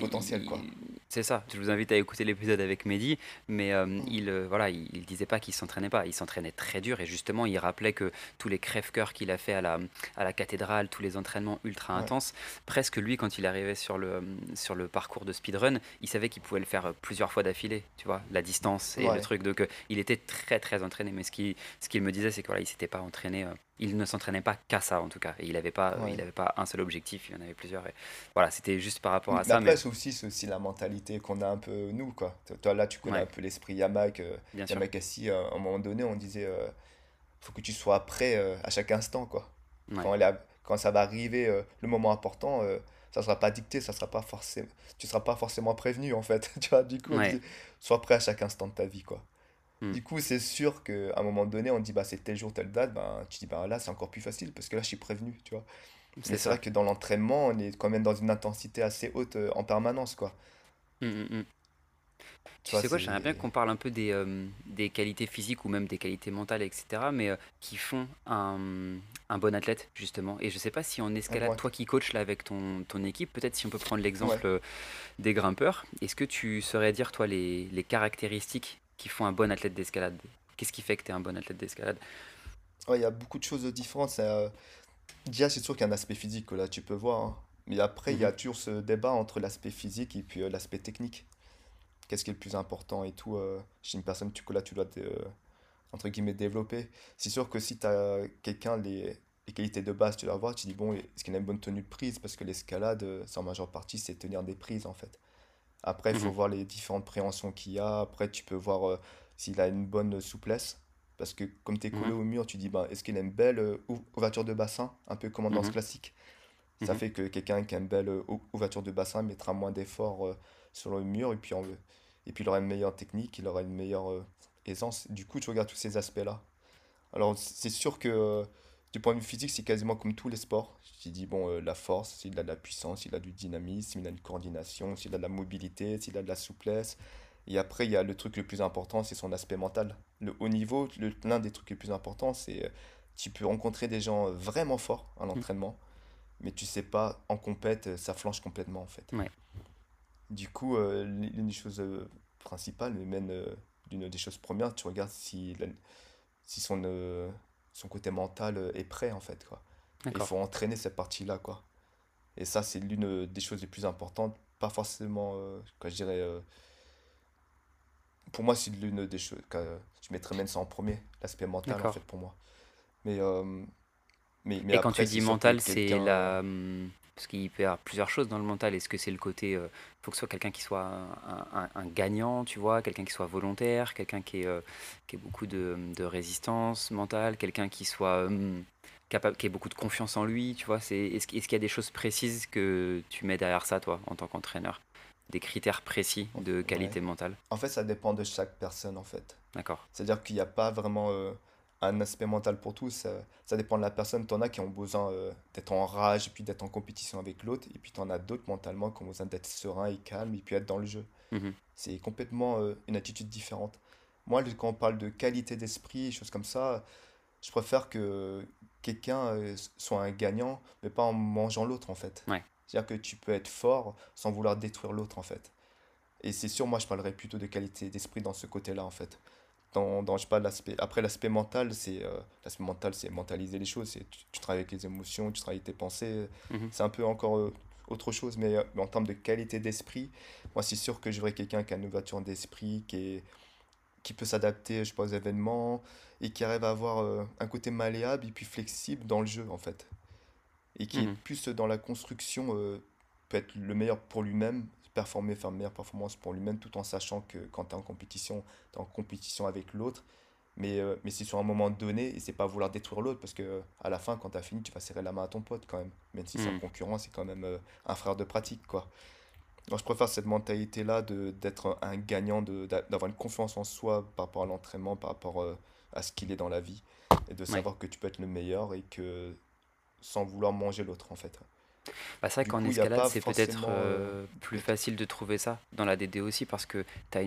S2: C'est ça. Je vous invite à écouter l'épisode avec Mehdi, mais euh, mm. il, euh, voilà, il, disait pas qu'il s'entraînait pas. Il s'entraînait très dur et justement, il rappelait que tous les crève-cœurs qu'il a fait à la, à la cathédrale, tous les entraînements ultra intenses, presque lui, quand il arrivait sur le, sur le parcours de speedrun, il savait qu'il pouvait le faire plusieurs fois d'affilée, tu vois, la distance et le truc. Donc, euh, il était très très entraîné. Mais ce qu'il ce qu'il me disait, c'est qu'il voilà, il s'était pas entraîné il ne s'entraînait pas qu'à ça en tout cas. Et il n'avait pas, il avait pas un seul objectif, il y en avait plusieurs. Et voilà, c'était juste par rapport à ça.
S1: Après, mais... c'est aussi, aussi la mentalité qu'on a un peu nous. Quoi. Toi là, tu connais un peu l'esprit Yamak. Euh, Yamakasi, euh, à un moment donné, on disait euh, faut que tu sois prêt euh, à chaque instant. Quoi. Quand, quand ça va arriver, le moment important, ça ne sera pas dicté, ça sera pas forcément, tu ne seras pas forcément prévenu en fait. tu vois, du coup, sois prêt à chaque instant de ta vie. quoi. Hmm. Du coup, c'est sûr qu'à un moment donné, on dit bah, c'est tel jour, telle date, bah, tu dis bah, là, c'est encore plus facile parce que là, je suis prévenu, tu vois. C'est vrai que dans l'entraînement, on est quand même dans une intensité assez haute euh, en permanence, quoi.
S2: Hmm, hmm, tu, sais quoi, j'aimerais bien qu'on parle un peu des, euh, des, qualités physiques ou même des qualités mentales, etc., mais euh, qui font un, un, bon athlète, justement. Et je sais pas si en escalade, toi qui coaches là avec ton, ton équipe, peut-être si on peut prendre l'exemple des grimpeurs, est-ce que tu saurais dire, toi, les, les caractéristiques qui font un bon athlète d'escalade Qu'est-ce qui fait que tu es un bon athlète d'escalade?
S1: Il y a beaucoup de choses différentes. Euh, déjà, c'est sûr qu'il y a un aspect physique que là tu peux voir. Hein. Mais après, il y a mhm. toujours ce débat entre l'aspect physique et puis euh, l'aspect technique. Qu'est-ce qui est le plus important et tout. Euh, chez une personne que là tu dois, entre guillemets, développer. C'est sûr que si tu as quelqu'un, les, les qualités de base, tu dois voir, tu dis, bon, est-ce qu'il a une bonne tenue de prise? Parce que l'escalade, c'est en majeure partie, c'est tenir des prises en fait. Après, il faut mhm. voir les différentes préhensions qu'il y a. Après, tu peux voir euh, s'il a une bonne souplesse. Parce que comme tu es collé au mur, tu dis, bah, est-ce qu'il a une belle euh, ouverture de bassin, un peu comme en danse mhm. classique. Ça mhm. fait que quelqu'un qui a une belle euh, ouverture de bassin mettra moins d'efforts sur le mur et puis, on... et puis il aura une meilleure technique, il aura une meilleure aisance. Du coup, tu regardes tous ces aspects-là. Alors, c'est sûr que du point de vue physique, c'est quasiment comme tous les sports. Je dis, bon, euh, la force, s'il a de la puissance, s'il a du dynamisme, s'il a une coordination, s'il a de la mobilité, s'il a de la souplesse. Et après, il y a le truc le plus important, c'est son aspect mental. Le haut niveau, l'un des trucs les plus importants, c'est euh, tu peux rencontrer des gens vraiment forts à l'entraînement, mais tu sais pas, en compète, euh, ça flanche complètement en fait. Du coup, l'une des choses principales, mais même d'une des choses premières, tu regardes si, si son son côté mental euh, est prêt en fait quoi. Il faut entraîner cette partie-là quoi. Et ça c'est l'une des choses les plus importantes, pas forcément euh, quoi je dirais euh, pour moi, c'est l'une des choses que je mettrais même ça en premier, l'aspect mental, en fait, pour moi. Mais, euh,
S2: mais, mais Et quand tu dis mental, c'est la. Parce qu'il peut y avoir plusieurs choses dans le mental. Est-ce que c'est le côté. Il euh, faut que ce soit quelqu'un qui soit un, un, gagnant, tu vois, quelqu'un qui soit volontaire, quelqu'un qui, ait, qui ait beaucoup de, de résistance mentale, quelqu'un qui soit. Hum, capable, qui ait beaucoup de confiance en lui, tu vois. Est-ce qu'il y a des choses précises que tu mets derrière ça, toi, en tant qu'entraîneur? Des critères précis de qualité mentale?
S1: En fait, ça dépend de chaque personne, en fait.
S2: D'accord.
S1: C'est-à-dire qu'il n'y a pas vraiment euh, un aspect mental pour tous. Ça, dépend de la personne. Tu en as qui ont besoin euh, d'être en rage et puis d'être en compétition avec l'autre. Et puis tu en as d'autres mentalement qui ont besoin d'être serein et calme et puis être dans le jeu. Mhm. C'est complètement euh, une attitude différente. Moi, quand on parle de qualité d'esprit, choses comme ça, je préfère que quelqu'un soit un gagnant, mais pas en mangeant l'autre, en fait.
S2: Ouais.
S1: C'est-à-dire que tu peux être fort sans vouloir détruire l'autre, en fait. Et c'est sûr, moi, je parlerais plutôt de qualité d'esprit dans ce côté-là, en fait. Dans, dans je pas l'aspect après l'aspect mental c'est euh, l'aspect mental c'est mentaliser les choses c'est tu, travailles avec les émotions tu travailles tes pensées mhm. c'est un peu encore euh, autre chose mais, euh, mais, en termes de qualité d'esprit moi c'est sûr que je voudrais quelqu'un qui a une ouverture d'esprit qui est qui peut s'adapter je sais pas aux événements et qui arrive à avoir un côté malléable et puis flexible dans le jeu en fait et qui est mhm. plus dans la construction, peut être le meilleur pour lui-même, performer, faire une meilleure performance pour lui-même, tout en sachant que quand tu es en compétition, tu es en compétition avec l'autre. Mais, euh, mais c'est sur un moment donné, et c'est pas vouloir détruire l'autre, parce que à la fin, quand tu as fini, tu vas serrer la main à ton pote quand même. Même si c'est un mhm. concurrent, c'est quand même euh, un frère de pratique, quoi. Moi, je préfère cette mentalité-là d'être un gagnant, d'avoir une confiance en soi par rapport à l'entraînement, par rapport à ce qu'il est dans la vie, et de savoir que tu peux être le meilleur et que sans vouloir manger l'autre en fait.
S2: Bah c'est vrai qu'en escalade, c'est peut-être euh, euh, plus facile de trouver ça dans la DD aussi parce que tu as,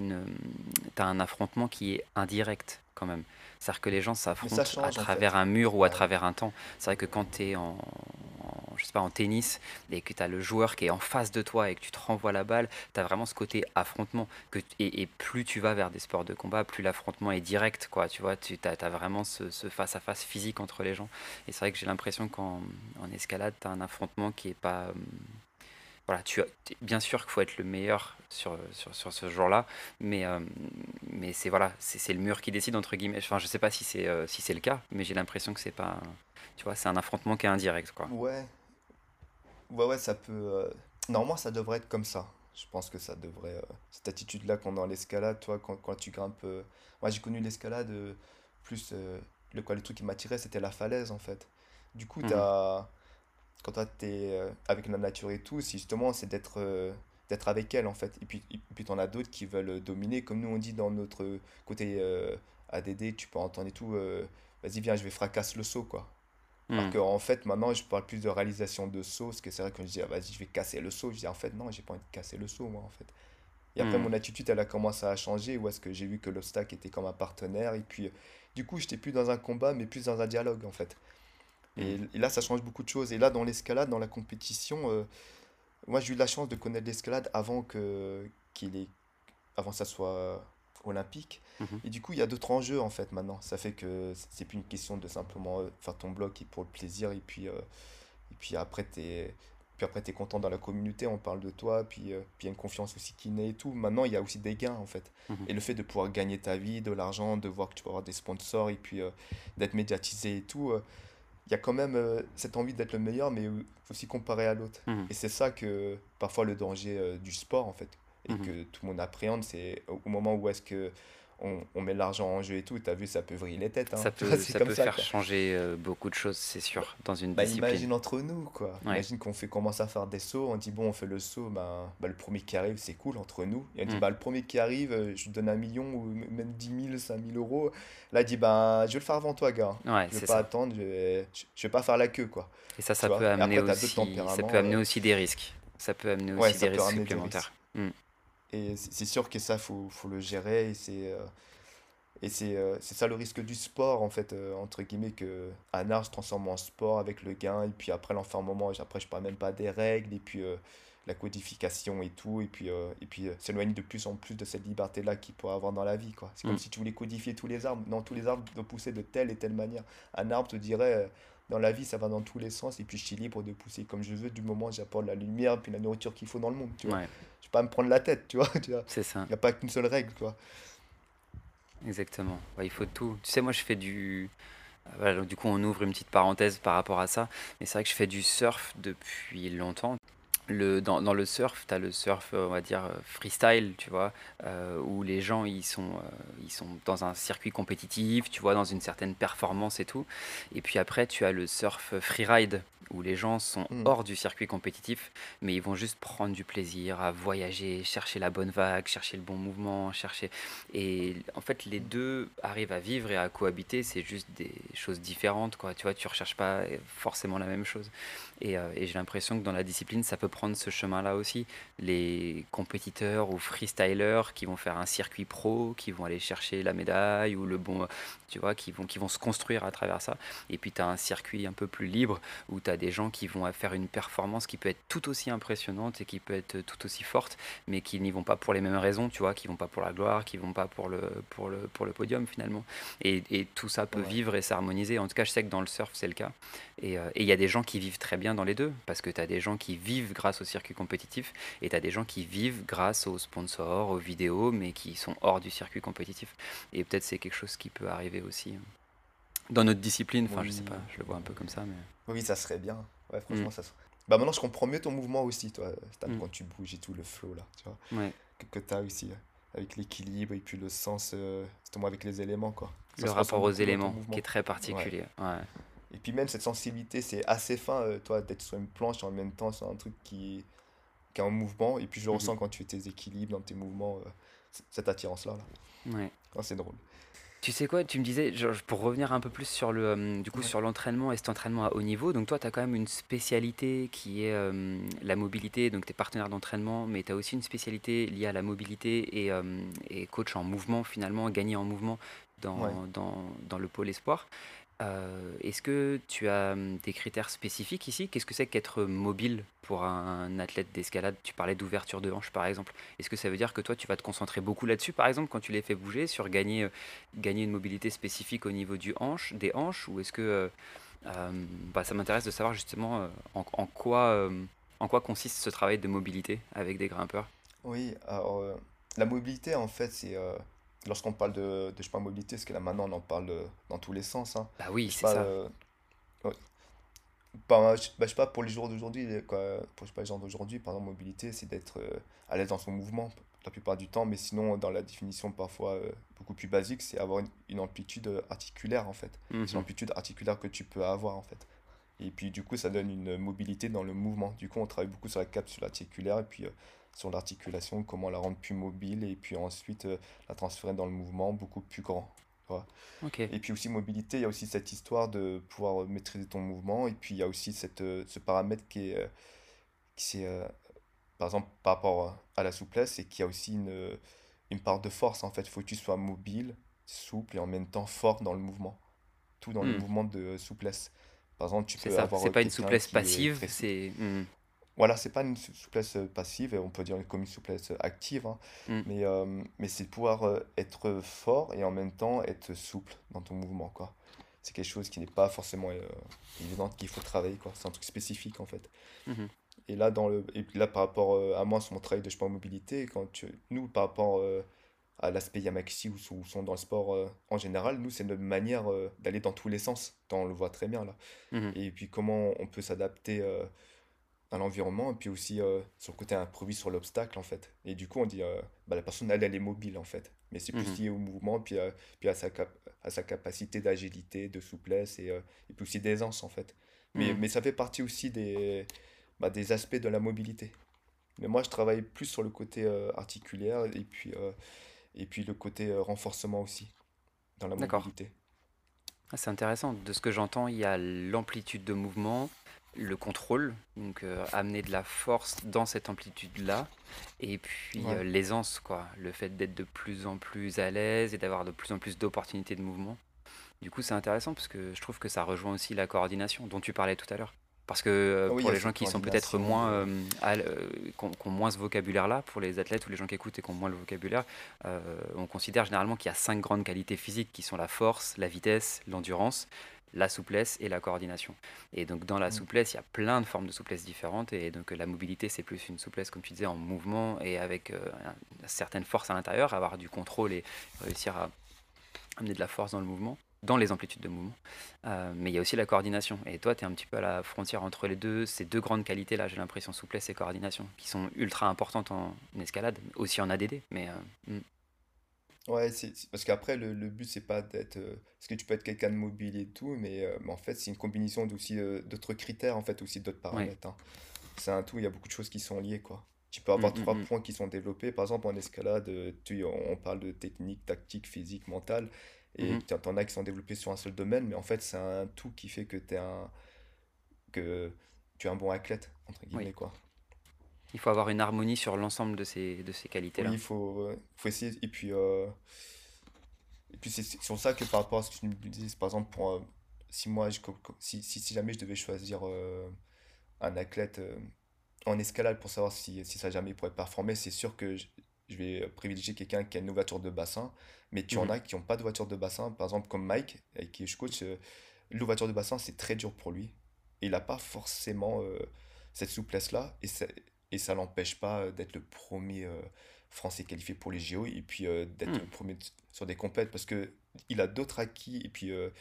S2: as un affrontement qui est indirect quand même. C'est-à-dire que les gens s'affrontent à travers un mur ou à travers un temps. C'est vrai que quand tu es en, je sais pas, en tennis, et que tu as le joueur qui est en face de toi et que tu te renvoies la balle, tu as vraiment ce côté affrontement. Et, plus tu vas vers des sports de combat, plus l'affrontement est direct, quoi. Tu vois, tu as, vraiment ce, face-à-face physique entre les gens. Et c'est vrai que j'ai l'impression qu'en en escalade, tu as un affrontement qui est pas. Hum, voilà, tu bien sûr qu'il faut être le meilleur sur, sur, sur ce jour-là, mais, hum, mais c'est voilà, c'est le mur qui décide entre guillemets. Enfin, je sais pas si c'est euh, si le cas, mais j'ai l'impression que c'est pas, tu vois, c'est un affrontement qui est indirect, quoi.
S1: Ouais, Ouais, ouais, ça peut. Euh, normalement, ça devrait être comme ça. Je pense que ça devrait. Euh, cette attitude-là qu'on a dans l'escalade, toi, quand, quand tu grimpes. Euh, moi, j'ai connu l'escalade, plus. le, quoi, truc qui m'attirait, c'était la falaise, en fait. Du coup, quand tu es avec la nature et tout, c'est justement, c'est d'être d'être avec elle, en fait. Et puis, et puis tu en as d'autres qui veulent dominer. Comme nous, on dit dans notre côté ADD, tu peux entendre et tout. Vas-y, viens, je vais fracasser le saut, quoi. Alors hmm. qu'en fait, maintenant, je parle plus de réalisation de saut, parce que c'est vrai que je dis, ah, vas-y, je vais casser le saut. Je dis, en fait, non, j'ai pas envie de casser le saut, moi, en fait. Et après, hmm. mon attitude, elle a commencé à changer, où est-ce que j'ai vu que l'obstacle était comme un partenaire. Et puis, du coup, j'étais plus dans un combat, mais plus dans un dialogue, en fait. Et, hmm. là, ça change beaucoup de choses. Et là, dans l'escalade, dans la compétition, euh, moi, j'ai eu la chance de connaître l'escalade avant que qu'il ait, avant que ça soit olympique. Mhm. Et du coup, il y a d'autres enjeux en fait maintenant. Ça fait que c'est plus une question de simplement euh, faire ton blog et pour le plaisir et puis, euh, et puis après, tu es, puis après, es content dans la communauté, on parle de toi, puis euh, puis il y a une confiance aussi qui naît et tout. Maintenant, il y a aussi des gains en fait. Mhm. Et le fait de pouvoir gagner ta vie, de l'argent, de voir que tu vas avoir des sponsors et puis d'être médiatisé et tout il y a quand même cette envie d'être le meilleur, mais aussi comparer à l'autre. Mhm. Et c'est ça que parfois le danger du sport, en fait, et que tout le monde appréhende, c'est au moment où est-ce que on, on, met l'argent en jeu et tout, tu as vu, ça peut vriller les têtes. Hein.
S2: Ça peut, ça peut faire changer euh, beaucoup de choses, c'est sûr, dans une
S1: bah,
S2: discipline.
S1: Imagine entre nous, quoi. Imagine qu'on fait, commence à faire des sauts, on dit, bon, on fait le saut, bah, bah le premier qui arrive, c'est cool entre nous. Et on dit, mm. bah, le premier qui arrive, euh, je lui donne un million ou même 10 000, 5 000 euros. Là, il dit, bah, je vais le faire avant toi, gars.
S2: Ouais,
S1: je vais pas attendre, je vais, je vais pas faire la queue, quoi.
S2: Et ça, ça peut, amener aussi, ça peut amener aussi des risques. Ça peut amener aussi des risques supplémentaires. Mm.
S1: Et c'est sûr que ça, il faut, faut, le gérer. Et c'est et euh, ça le risque du sport, en fait, euh, entre guillemets, que un art se transforme en sport avec le gain, et puis après l'enfermement, après je parle même pas des règles, et puis euh, la codification et tout, et puis, et puis s'éloigner de plus en plus de cette liberté-là qu'il pourrait avoir dans la vie. quoi C'est comme mm. si tu voulais codifier tous les arbres. Non, tous les arbres doivent pousser de telle et telle manière. Un arbre te dirait, dans la vie, ça va dans tous les sens, et puis je suis libre de pousser comme je veux du moment où j'apporte la lumière, puis la nourriture qu'il faut dans le monde. Tu vois. Je vais pas me prendre la tête, tu vois.
S2: C'est ça.
S1: Il n'y a pas qu'une seule règle, quoi.
S2: Exactement. il faut tout. Tu sais, moi, je fais du. Voilà, du coup, on ouvre une petite parenthèse par rapport à ça. Mais c'est vrai que je fais du surf depuis longtemps le, dans, dans le surf, tu as le surf, on va dire, freestyle, tu vois, euh, où les gens, ils sont, euh, ils sont dans un circuit compétitif, tu vois, dans une certaine performance et tout. Et puis après, tu as le surf freeride, où les gens sont mm. hors du circuit compétitif, mais ils vont juste prendre du plaisir à voyager, chercher la bonne vague, chercher le bon mouvement, chercher. Et en fait, les deux arrivent à vivre et à cohabiter, c'est juste des choses différentes, quoi. Tu vois, tu recherches pas forcément la même chose. Et, euh, et j'ai l'impression que dans la discipline, ça peut prendre ce chemin-là aussi. Les compétiteurs ou freestylers qui vont faire un circuit pro, qui vont aller chercher la médaille ou le bon, tu vois, qui vont, qui vont se construire à travers ça. Et puis tu as un circuit un peu plus libre où tu as des gens qui vont faire une performance qui peut être tout aussi impressionnante et qui peut être tout aussi forte, mais qui n'y vont pas pour les mêmes raisons, tu vois, qui vont pas pour la gloire, qui vont pas pour le, pour le, pour le podium finalement. Et, et tout ça peut vivre et s'harmoniser. En tout cas, je sais que dans le surf, c'est le cas. Euh, et il y a des gens qui vivent très bien dans les deux, parce que tu as des gens qui vivent grâce au circuit compétitif, et tu as des gens qui vivent grâce aux sponsors, aux vidéos, mais qui sont hors du circuit compétitif. Et peut-être c'est quelque chose qui peut arriver aussi dans notre discipline. Enfin, je sais pas, je le vois un peu comme ça. Mais...
S1: Oui, ça serait bien. Ouais, franchement, mm. ça serait... Bah maintenant, je comprends mieux ton mouvement aussi, toi, mm. quand tu bouges et tout, le flow, là, tu vois. Ouais. Que, tu as aussi, euh, avec l'équilibre et puis le sens, euh, justement, avec les éléments, quoi.
S2: le rapport aux éléments, qui est très particulier. Ouais.
S1: Et puis même cette sensibilité, c'est assez fin, euh, toi, d'être sur une planche en même temps sur un truc qui, qui est en mouvement. Et puis je le mhm. ressens quand tu fais tes équilibres dans tes mouvements, cette attirance-là. Là. Ouais. c'est drôle.
S2: Tu sais quoi, tu me disais, pour revenir un peu plus sur le, euh, du coup, sur l'entraînement et cet entraînement à haut niveau, donc toi, tu as quand même une spécialité qui est euh, la mobilité, donc tu es partenaire d'entraînement, mais tu as aussi une spécialité liée à la mobilité et, euh, et coach en mouvement, finalement, gagner en mouvement dans, dans, dans le pôle espoir. Euh, est-ce que tu as hum, des critères spécifiques ici? Qu'est-ce que c'est qu'être mobile pour un athlète d'escalade? Tu parlais d'ouverture de hanche par exemple. Est-ce que ça veut dire que toi tu vas te concentrer beaucoup là-dessus par exemple quand tu les fais bouger sur gagner, euh, gagner une mobilité spécifique au niveau du hanche, des hanches? Ou est-ce que euh, hum, bah, ça m'intéresse de savoir justement en, quoi, en quoi consiste ce travail de mobilité avec des grimpeurs?
S1: Oui, la mobilité en fait c'est lorsqu'on parle de, de je sais pas, mobilité, parce que là maintenant on en parle dans tous les sens. Hein.
S2: Bah oui, c'est ça. Euh,
S1: bah, je, sais pas, pour les jours d'aujourd'hui, pour je sais pas, les gens d'aujourd'hui, par exemple, mobilité, c'est d'être euh, à l'aise dans son mouvement la plupart du temps, mais sinon, dans la définition parfois euh, beaucoup plus basique, c'est avoir une, amplitude articulaire en fait. C'est mhm. l'amplitude articulaire que tu peux avoir en fait. Et puis du coup, ça donne une mobilité dans le mouvement. Du coup, on travaille beaucoup sur la capsule articulaire et puis sur l'articulation, comment la rendre plus mobile et puis ensuite euh, la transférer dans le mouvement beaucoup plus grand. Et puis aussi mobilité, il y a aussi cette histoire de pouvoir maîtriser ton mouvement et puis il y a aussi cette, euh, ce paramètre qui est, euh, qui par exemple par rapport à la souplesse et qui a aussi une, une part de force en fait. Il faut que tu sois mobile, souple et en même temps fort dans le mouvement. Tout dans le hmm. mouvement de souplesse. Par exemple, tu peux
S2: avoir. C'est pas une souplesse passive, c'est. Hmm.
S1: Voilà, c'est pas une souplesse euh, passive, on peut dire comme une souplesse euh, active, hein. mm. mais, euh, mais c'est pouvoir être fort et en même temps être souple dans ton mouvement. quoi. C'est quelque chose qui n'est pas forcément évident, qu'il faut travailler. quoi. C'est un truc spécifique en fait. Mm-hmm. Et là, dans le, et là, par rapport à moi, sur mon travail de sport mobilité, quand tu, nous, par rapport à l'aspect Yamaxi ou, ou sont dans le sport en général, nous, c'est notre manière d'aller dans tous les sens. On le voit très bien là. Mm-hmm. Et puis comment on peut s'adapter à l'environnement et puis aussi euh, sur le côté improvis sur l'obstacle en fait. Et du coup on dit euh, bah, la personne elle, elle est mobile en fait, mais c'est plus mhm. lié au mouvement puis, euh, puis à, sa à sa capacité d'agilité, de souplesse et, et puis aussi d'aisance en fait. Mais, mhm. mais ça fait partie aussi des, bah, des aspects de la mobilité. Mais moi je travaille plus sur le côté articulaire et puis, et puis le côté renforcement aussi dans la mobilité.
S2: Ah, c'est intéressant. De ce que j'entends, il y a l'amplitude de mouvement, le contrôle, donc euh, amener de la force dans cette amplitude-là, et puis euh, l'aisance, quoi, le fait d'être de plus en plus à l'aise et d'avoir de plus en plus d'opportunités de mouvement. Du coup, c'est intéressant parce que je trouve que ça rejoint aussi la coordination dont tu parlais tout à l'heure. Parce que euh, pour les gens qui sont peut-être moins, qui ont, moins ce vocabulaire-là, pour les athlètes ou les gens qui écoutent et qui ont moins le vocabulaire, on considère généralement qu'il y a cinq grandes qualités physiques qui sont la force, la vitesse, l'endurance, la souplesse et la coordination. Et donc dans la mm. souplesse, il y a plein de formes de souplesse différentes. Et donc la mobilité, c'est plus une souplesse, comme tu disais, en mouvement et avec euh, certaines forces à l'intérieur, avoir du contrôle et réussir à, amener de la force dans le mouvement, dans les amplitudes de mouvement. Euh, mais il y a aussi la coordination. Et toi, tu es un petit peu à la frontière entre les deux, ces deux grandes qualités-là, j'ai l'impression, souplesse et coordination, qui sont ultra importantes en escalade, aussi en ADD. Mais, euh, hmm.
S1: Ouais, c'est parce qu'après, le, le but, c'est pas d'être. euh, parce que tu peux être quelqu'un de mobile et tout, mais, euh, mais en fait, c'est une combinaison aussi euh, d'autres critères, en fait, aussi d'autres
S2: Ouais.
S1: paramètres. hein. C'est un tout, il y a beaucoup de choses qui sont liées, quoi. Tu peux avoir
S2: Hmm, hmm,
S1: trois
S2: hmm.
S1: points qui sont développés. Par exemple, en escalade, euh, tu, on parle de technique, tactique, physique, mentale, et
S2: Mhm.
S1: tu en as qui sont développés sur un seul domaine, mais en fait, c'est un tout qui fait que, t'es un, que tu es un bon athlète, entre
S2: Oui.
S1: guillemets, quoi.
S2: Il faut avoir une harmonie sur l'ensemble de ces, de ces
S1: Oui,
S2: qualités-là.
S1: il faut, faut essayer. Et puis, euh, et puis c'est sur ça que par rapport à ce que tu me disais, par exemple, pour, euh, si moi, je, si, si, si jamais je devais choisir euh, un athlète en escalade pour savoir si, si ça jamais pourrait performer, c'est sûr que je, je vais privilégier quelqu'un qui a une voiture de bassin, mais tu en
S2: Mhm.
S1: as qui n'ont pas de voiture de bassin, par exemple comme Mike, avec qui je coach, euh, l'ouverture de bassin, c'est très dur pour lui. Et il n'a pas forcément cette souplesse-là, et et ça l'empêche pas euh, d'être le premier euh, Français qualifié pour les JO, et puis euh, d'être le
S2: Hmm.
S1: premier t- sur des compètes, parce que il a d'autres acquis, et puis, et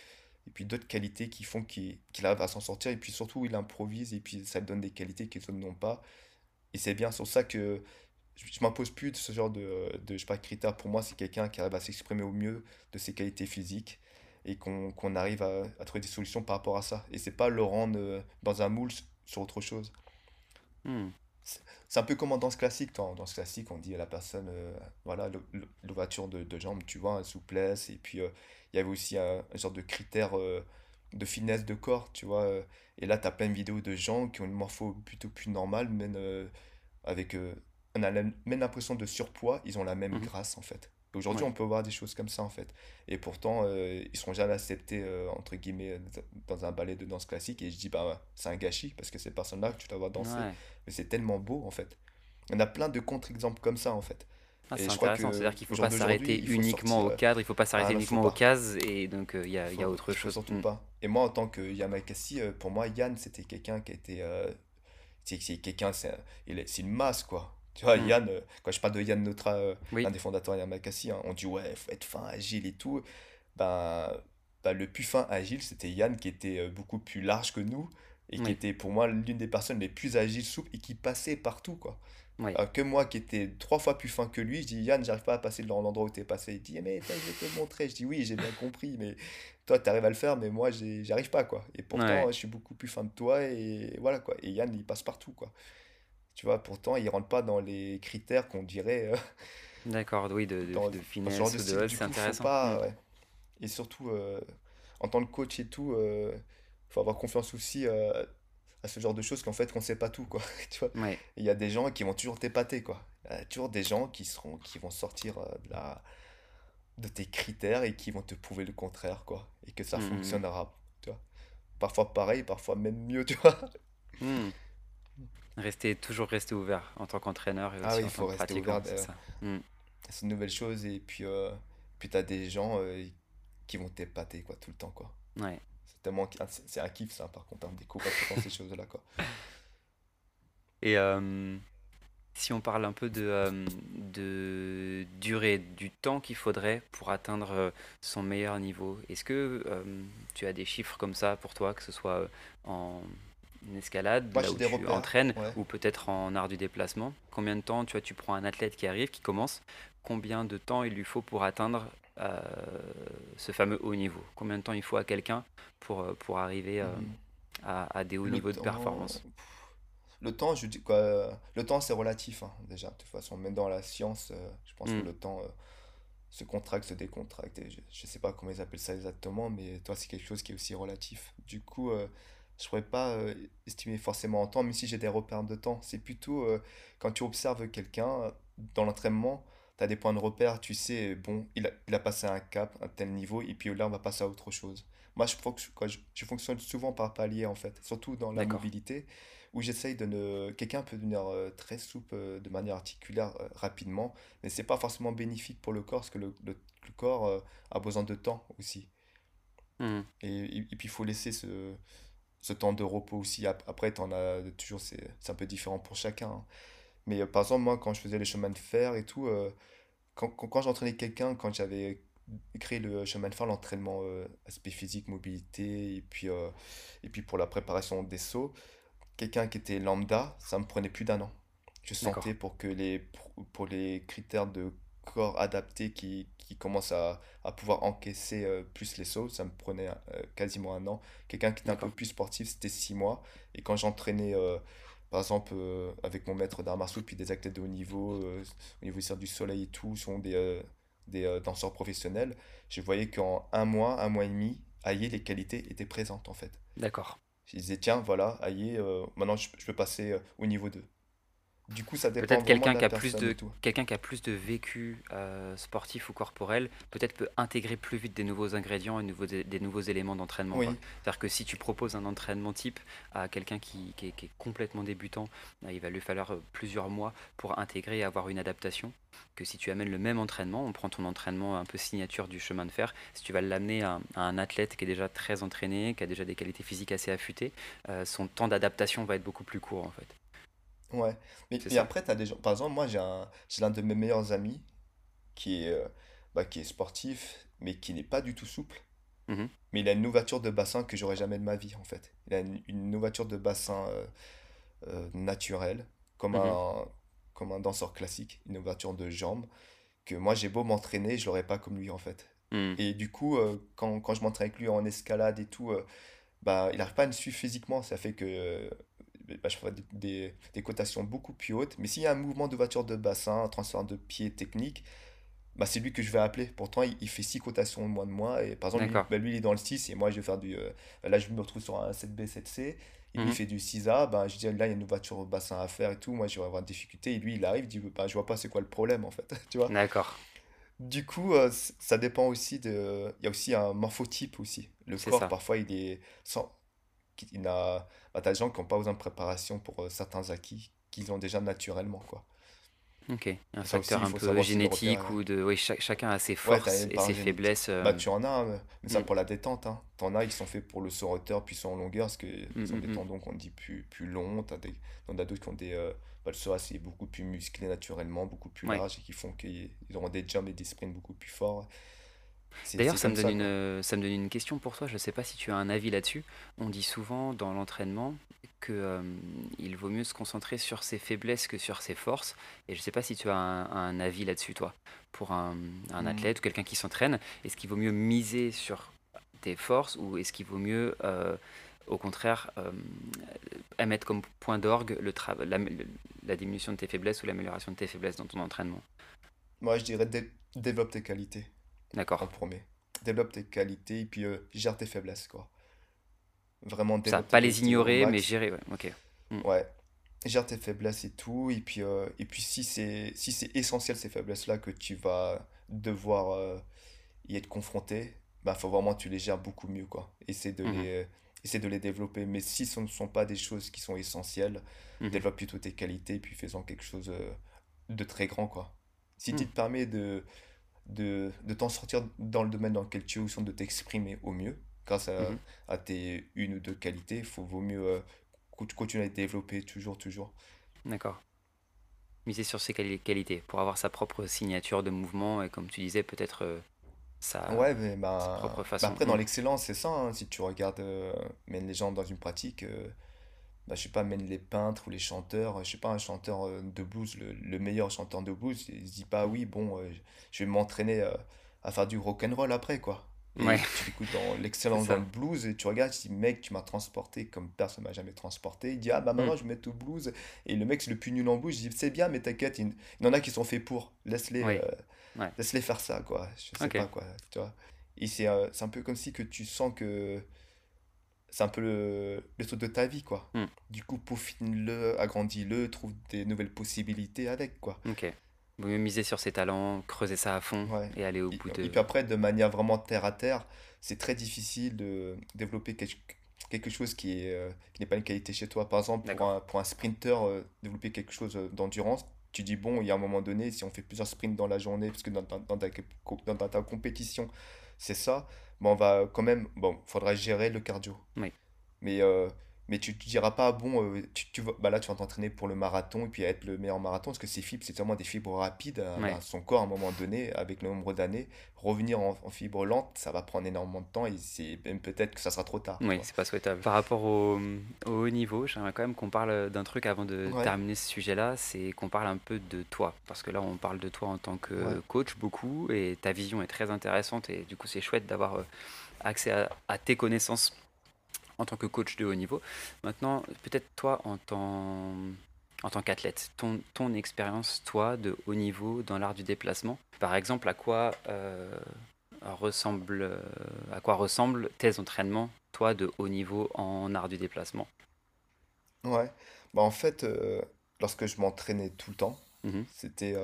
S1: puis d'autres qualités qui font qu'il arrive à s'en sortir, et puis surtout, il improvise, et puis ça lui donne des qualités que les autres n'ont pas. Et c'est bien sur ça que je, je m'impose plus de ce genre de, de je sais pas, critères. Pour moi, c'est quelqu'un qui arrive à s'exprimer au mieux de ses qualités physiques et qu'on qu'on arrive à, à trouver des solutions par rapport à ça. Et c'est pas le rendre dans un moule sur autre chose.
S2: Hmm.
S1: C'est un peu comme en danse classique. Dans danse classique, on dit à la personne, euh, voilà, l'ouverture de, de jambes, tu vois, la souplesse. Et puis, euh, il y avait aussi un, un genre de critère euh, de finesse de corps, tu vois. Et là, tu as plein de vidéos de gens qui ont une morpho plutôt plus normale, euh, avec, on a la- même l'impression de surpoids, ils ont la même
S2: Mhm.
S1: grâce, en fait. Aujourd'hui,
S2: Ouais.
S1: on peut voir des choses comme ça, en fait. Et pourtant, euh, ils seront jamais acceptés, euh, entre guillemets, dans un ballet de danse classique. Et je dis, bah, c'est un gâchis, parce que ces personnes-là, que tu dois voir danser,
S2: Ouais.
S1: mais c'est tellement beau, en fait. En a plein de contre-exemples comme ça, en fait.
S2: Ah, c'est intéressant, c'est-à-dire qu'il ne faut
S1: jour
S2: pas s'arrêter
S1: faut
S2: uniquement
S1: sortir.
S2: au
S1: euh,
S2: cadre, il ne faut pas s'arrêter
S1: Ah faut
S2: uniquement aux cases, et donc euh, il y a, il y a
S1: Faut,
S2: autre
S1: faut
S2: chose.
S1: surtout pas. Et moi, en tant que Yamakasi, euh, pour moi, Yann, c'était quelqu'un qui était. euh, c'est quelqu'un, c'est une masse, quoi. Tu vois,
S2: Hmm.
S1: Yann, euh, quand je parle de Yann Neutra, euh,
S2: Oui,
S1: l'un des fondateurs de Yamakasi, hein, on dit, ouais, faut être fin, agile et tout. Ben, ben, le plus fin, agile, c'était Yann qui était euh, beaucoup plus large que nous et qui était pour moi l'une des personnes les plus agiles, souples et qui passait partout, quoi.
S2: oui.
S1: Alors que moi qui étais trois fois plus fin que lui, je dis Yann, j'arrive pas à passer dans l'endroit où tu es passé. Il dit mais attends, je vais te montrer. Je dis oui, j'ai bien compris, mais toi tu arrives à le faire, mais moi j'ai- j'y arrive pas quoi. Et pourtant
S2: Ouais.
S1: je suis beaucoup plus fin de toi et voilà quoi. Et Yann il passe partout quoi. Tu vois, pourtant il rentre pas dans les critères qu'on dirait euh,
S2: D'accord, oui, de, de,
S1: dans,
S2: de
S1: dans ce genre
S2: finesse
S1: de
S2: de c'est intéressant.
S1: pas.
S2: Hmm.
S1: ouais. Et surtout euh, en tant que coach et tout, euh, faut avoir confiance aussi euh, à ce genre de choses qu'en fait qu'on sait pas tout quoi. Tu vois.
S2: Ouais.
S1: Il y a des gens qui vont toujours t'épater, quoi. Il y a toujours des gens qui seront, qui vont sortir de la, de tes critères et qui vont te prouver le contraire, quoi. Et que ça
S2: Hmm.
S1: fonctionnera, tu vois. Parfois pareil, parfois même mieux, tu vois.
S2: Rester, toujours rester ouvert en tant qu'entraîneur et
S1: Ah oui,
S2: en
S1: il faut
S2: tant que
S1: rester ouvert
S2: c'est ça.
S1: Ces nouvelles choses et puis, euh, puis t'as des gens euh, qui vont t'épater, quoi, tout le temps, quoi.
S2: Ouais.
S1: C'est tellement, c'est un kiff, ça, par contre, hein, tout le temps ces choses-là, quoi.
S2: Et euh, si on parle un peu de, euh, de durée, du temps qu'il faudrait pour atteindre son meilleur niveau, est-ce que tu as des chiffres comme ça pour toi, que ce soit euh, en escalade, là où tu
S1: repères,
S2: entraînes,
S1: ouais.
S2: ou peut-être en art du déplacement? Combien de temps, tu vois, tu prends un athlète qui arrive, qui commence, combien de temps il lui faut pour atteindre euh, ce fameux haut niveau? Combien de temps il faut à quelqu'un pour, euh, pour arriver euh,
S1: Mhm.
S2: à, à des hauts
S1: Le
S2: niveaux de performance?
S1: le temps, je dis quoi, le temps c'est relatif hein, déjà. De toute façon, même dans la science, euh, je pense que
S2: Hmm.
S1: le temps se contracte, se décontracte. Et je, je sais pas comment ils appellent ça exactement, mais toi c'est quelque chose qui est aussi relatif. Du coup, euh, je pourrais pas euh, estimer forcément en temps, même si j'ai des repères de temps. C'est plutôt euh, quand tu observes quelqu'un euh, dans l'entraînement, tu as des points de repère, tu sais, bon, il a, il a passé un cap, un tel niveau, et puis là on va passer à autre chose. Moi, je, fonctionne souvent par palier en fait, surtout dans la mobilité où j'essaye de ne... Quelqu'un peut devenir euh, très souple de manière articulaire rapidement, mais c'est pas forcément bénéfique pour le corps, parce que le, le- le corps a besoin de temps aussi. Et, et, et puis il faut laisser ce, ce temps de repos aussi. Ap- Après, t'en as toujours, c'est c'est un peu différent pour chacun. hein. Mais euh, par exemple, moi, quand je faisais les chemins de fer et tout, euh, quand, quand, quand j'entraînais quelqu'un, quand j'avais créé le chemin de fer, l'entraînement aspect physique, mobilité, et puis, et puis pour la préparation des sauts, quelqu'un qui était lambda, ça me prenait plus d'un an. Je sentais pour que les, pour, les critères de corps adaptés qui, qui commencent à, à pouvoir encaisser euh, plus les sauts, ça me prenait euh, quasiment un an. Quelqu'un qui était un peu plus sportif, c'était six mois. Et quand j'entraînais, euh, par exemple, avec mon maître d'arts martiaux, puis des athlètes de haut niveau, au niveau du soleil et tout, sont des, des danseurs professionnels, je voyais qu'en un mois, un mois et demi, aïe, les qualités étaient présentes en fait.
S2: D'accord.
S1: Je disais, tiens, voilà, aïe, maintenant je, je, peux passer au niveau 2. Du coup, ça dépend
S2: Peut-être quelqu'un qui a plus de quelqu'un qui a plus de vécu euh, sportif ou corporel, peut-être peut intégrer plus vite des nouveaux ingrédients et nouveaux, des, nouveaux éléments d'entraînement. C'est-à-dire que si tu proposes un entraînement type à quelqu'un qui, qui, est, complètement débutant, bah, il va lui falloir euh, plusieurs mois pour intégrer et avoir une adaptation. Que si tu amènes le même entraînement, on prend ton entraînement un peu signature du chemin de fer, si tu vas l'amener à, un athlète qui est déjà très entraîné, qui a déjà des qualités physiques assez affûtées, euh, son temps d'adaptation va être beaucoup plus court en fait.
S1: Ouais. Mais, et après, t'as des gens. Par exemple, moi, j'ai un, j'ai l'un de mes meilleurs amis qui est, euh, bah, qui est sportif, mais qui n'est pas du tout souple. Mmh mais il a une ouverture de bassin que j'aurais jamais de ma vie, en fait. Il a une, une ouverture de bassin euh, euh, naturelle, comme, mmh un, comme un danseur classique, une ouverture de jambes, que moi, j'ai beau m'entraîner, je l'aurais pas comme lui, en fait. Mmh. Et du coup, quand, quand je m'entraîne avec lui en escalade et tout, bah, il n'arrive pas à me suivre physiquement. Ça fait que bah, je ferai des, des, cotations beaucoup plus hautes. Mais s'il y a un mouvement de voiture de bassin, un transfert de pied technique, bah, c'est lui que je vais appeler. Pourtant, il, fait 6 cotations moins de moi. Et par exemple, lui, bah, lui, il est dans le 6 et moi, je vais faire du. Euh, là, je me retrouve sur un 7B, 7C. Il lui mhm. fait du 6A. Bah, je dis, là, il y a une voiture de bassin à faire et tout. Moi, je vais avoir des difficultés. Et lui, il arrive, il dit, bah, je vois pas c'est quoi le problème en fait. tu vois?
S2: D'accord.
S1: Du coup, euh, ça dépend aussi de. Il y a aussi un morphotype aussi. Le corps, parfois, il est. Sans il a, bah, des gens qui n'ont pas besoin de préparation pour euh, certains acquis qu'ils ont déjà naturellement. Quoi.
S2: Ok, un facteur un peu génétique ou de. Oui, chacun a ses forces et ses faiblesses.
S1: Bah, euh. tu en as, mais ça mm. pour la détente. Hein. Tu en as, ils sont faits pour le saut hauteur, puis en longueur, parce qu'ils mm, ont des mm, tendons qu'on dit plus, plus longs. Tu as, des... d'autres qui ont des. Euh, bah, le saut c'est beaucoup plus musclé naturellement, beaucoup plus large, et qui font qu'ils auront des jumps et des sprints beaucoup plus forts.
S2: D'ailleurs, ça, me donne une, ça me donne une question pour toi. Je ne sais pas si tu as un avis là-dessus. On dit souvent dans l'entraînement qu'il euh, il vaut mieux se concentrer sur ses faiblesses que sur ses forces. Et je ne sais pas si tu as un, avis là-dessus, toi, pour un, un mmh. athlète ou quelqu'un qui s'entraîne. Est-ce qu'il vaut mieux miser sur tes forces ou est-ce qu'il vaut mieux, euh, au contraire, euh, mettre comme point d'orgue le la, la, diminution de tes faiblesses ou l'amélioration de tes faiblesses dans ton entraînement?
S1: Moi, je dirais développe tes qualités.
S2: D'accord.
S1: En premier. Développe tes qualités et puis euh, gère tes faiblesses, quoi. Vraiment
S2: Ça, pas les ignorer, mais gérer, ouais. Ok.
S1: Hmm. Ouais. Gère tes faiblesses et tout. Et puis, euh, et puis si c'est si c'est essentiel, ces faiblesses-là, que tu vas devoir euh, y être confronté, bah, faut vraiment que tu les gères beaucoup mieux, quoi. Essaie de, mhm. les, essaie de les développer. Mais si ce ne sont pas des choses qui sont essentielles, mhm. développe plutôt tes qualités, puis fais-en quelque chose de très grand, quoi. Si tu hmm. te permets de de, de t'en sortir dans le domaine dans lequel tu es ou de t'exprimer au mieux grâce à, mhm. à, tes une ou deux qualités. Il faut vaut mieux euh, continuer à les développer toujours, toujours.
S2: D'accord. Miser sur ses qualités pour avoir sa propre signature de mouvement et comme tu disais, peut-être euh, sa,
S1: ouais, mais bah, propre façon. Bah après, dans l'excellence, c'est ça. Hein. si tu regardes euh, même les gens dans une pratique, bah, je sais pas, même les peintres ou les chanteurs, je sais pas, un chanteur euh, de blues, le, le meilleur chanteur de blues, il se dit pas, oui, bon, euh, je vais m'entraîner euh, à faire du rock and roll après, quoi. Et tu écoutes dans l'excellence dans le blues et tu regardes, tu dis, mec, tu m'as transporté comme personne m'a jamais transporté. Il dit, ah bah maintenant mm. je vais mettre au blues. Et le mec, c'est le plus nul en blues. Je dis, c'est bien, mais t'inquiète, il, y en a qui sont faits pour. Laisse-les laisse-les faire ça, quoi. Je sais pas, quoi. Tu vois. Et c'est un peu comme si que tu sens que c'est un peu le, le, truc de ta vie, quoi. Hmm. Du coup, peaufine-le, agrandis-le, trouve des nouvelles possibilités avec, quoi.
S2: Ok. Vous mieux miser sur ses talents, creuser ça à fond et aller au bout de...
S1: Et puis après, de manière vraiment terre à terre, c'est très difficile de développer quelque chose qui n'est euh, qui pas une qualité chez toi. Par exemple, pour un, pour un sprinter, euh, développer quelque chose euh, d'endurance, tu dis, bon, il y a un moment donné, si on fait plusieurs sprints dans la journée, parce que dans, dans, dans, ta, dans ta compétition, c'est ça, on va quand même, bon, faudra gérer le cardio. Mais, euh, mais tu te diras pas, bon, euh, tu, tu vas, bah là, tu vas t'entraîner pour le marathon et puis être le meilleur marathon, parce que ces fibres, c'est vraiment des fibres rapides à, son corps à un moment donné, avec le nombre d'années. Revenir en, en fibre lente, ça va prendre énormément de temps et c'est même peut-être que ça sera trop tard.
S2: Oui, c'est pas souhaitable. Par rapport au, au haut niveau, j'aimerais quand même qu'on parle d'un truc avant de terminer ce sujet-là, c'est qu'on parle un peu de toi. Parce que là, on parle de toi en tant que coach beaucoup et ta vision est très intéressante et du coup, c'est chouette d'avoir euh, accès à, à tes connaissances en tant que coach de haut niveau. Maintenant, peut-être toi en tant, en tant qu'athlète, ton, ton expérience, toi, de haut niveau dans l'art du déplacement, par exemple, à quoi, euh, ressemble, euh, à quoi ressemblent tes entraînements, toi, de haut niveau en art du déplacement?
S1: Ouais, bah en fait, euh, lorsque je m'entraînais tout le temps, mmh c'était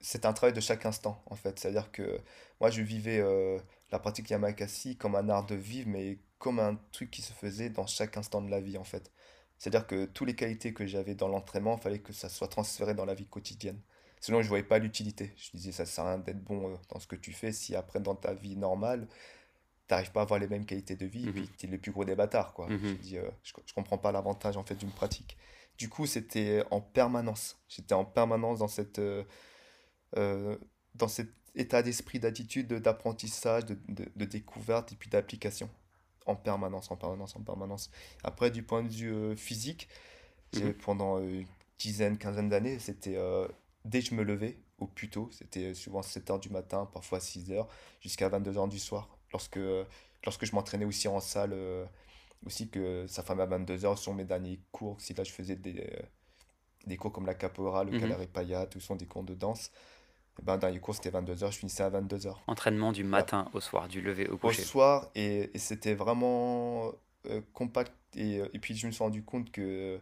S1: c'est un travail de chaque instant, en fait. C'est-à-dire que moi, je vivais la pratique Yamakasi comme un art de vivre, mais comme un truc qui se faisait dans chaque instant de la vie en fait. C'est-à-dire que toutes les qualités que j'avais dans l'entraînement, il fallait que ça soit transféré dans la vie quotidienne. Sinon, je ne voyais pas l'utilité. Je disais, ça sert à rien d'être bon euh, dans ce que tu fais si après, dans ta vie normale, tu n'arrives pas à avoir les mêmes qualités de vie, et puis mhm. tu es le plus gros des bâtards. Quoi. Mhm. Je dis, euh, je, ne comprends pas l'avantage en fait d'une pratique. Du coup, c'était en permanence. J'étais en permanence dans cette, euh, dans cet état d'esprit, d'attitude, d'apprentissage, de, de, découverte et puis d'application en permanence, en permanence, en permanence. Après, du point de vue euh, physique, mhm. pendant une dizaine, quinzaine d'années, c'était euh, dès que je me levais, au plus tôt, c'était souvent 7h du matin, parfois 6h, jusqu'à 22h du soir. Lorsque, lorsque je m'entraînais aussi en salle, euh, aussi que ça fermait à 22h sur mes derniers cours, si là je faisais des, des cours comme la capoeira, le mmh. payat, ou sont des cours de danse, ben, dans les cours, c'était 22h, je finissais à 22h.
S2: Entraînement du matin au soir, du lever au coucher.
S1: Au soir, et, et c'était vraiment euh, compact. Et, et, puis, je me suis rendu compte que,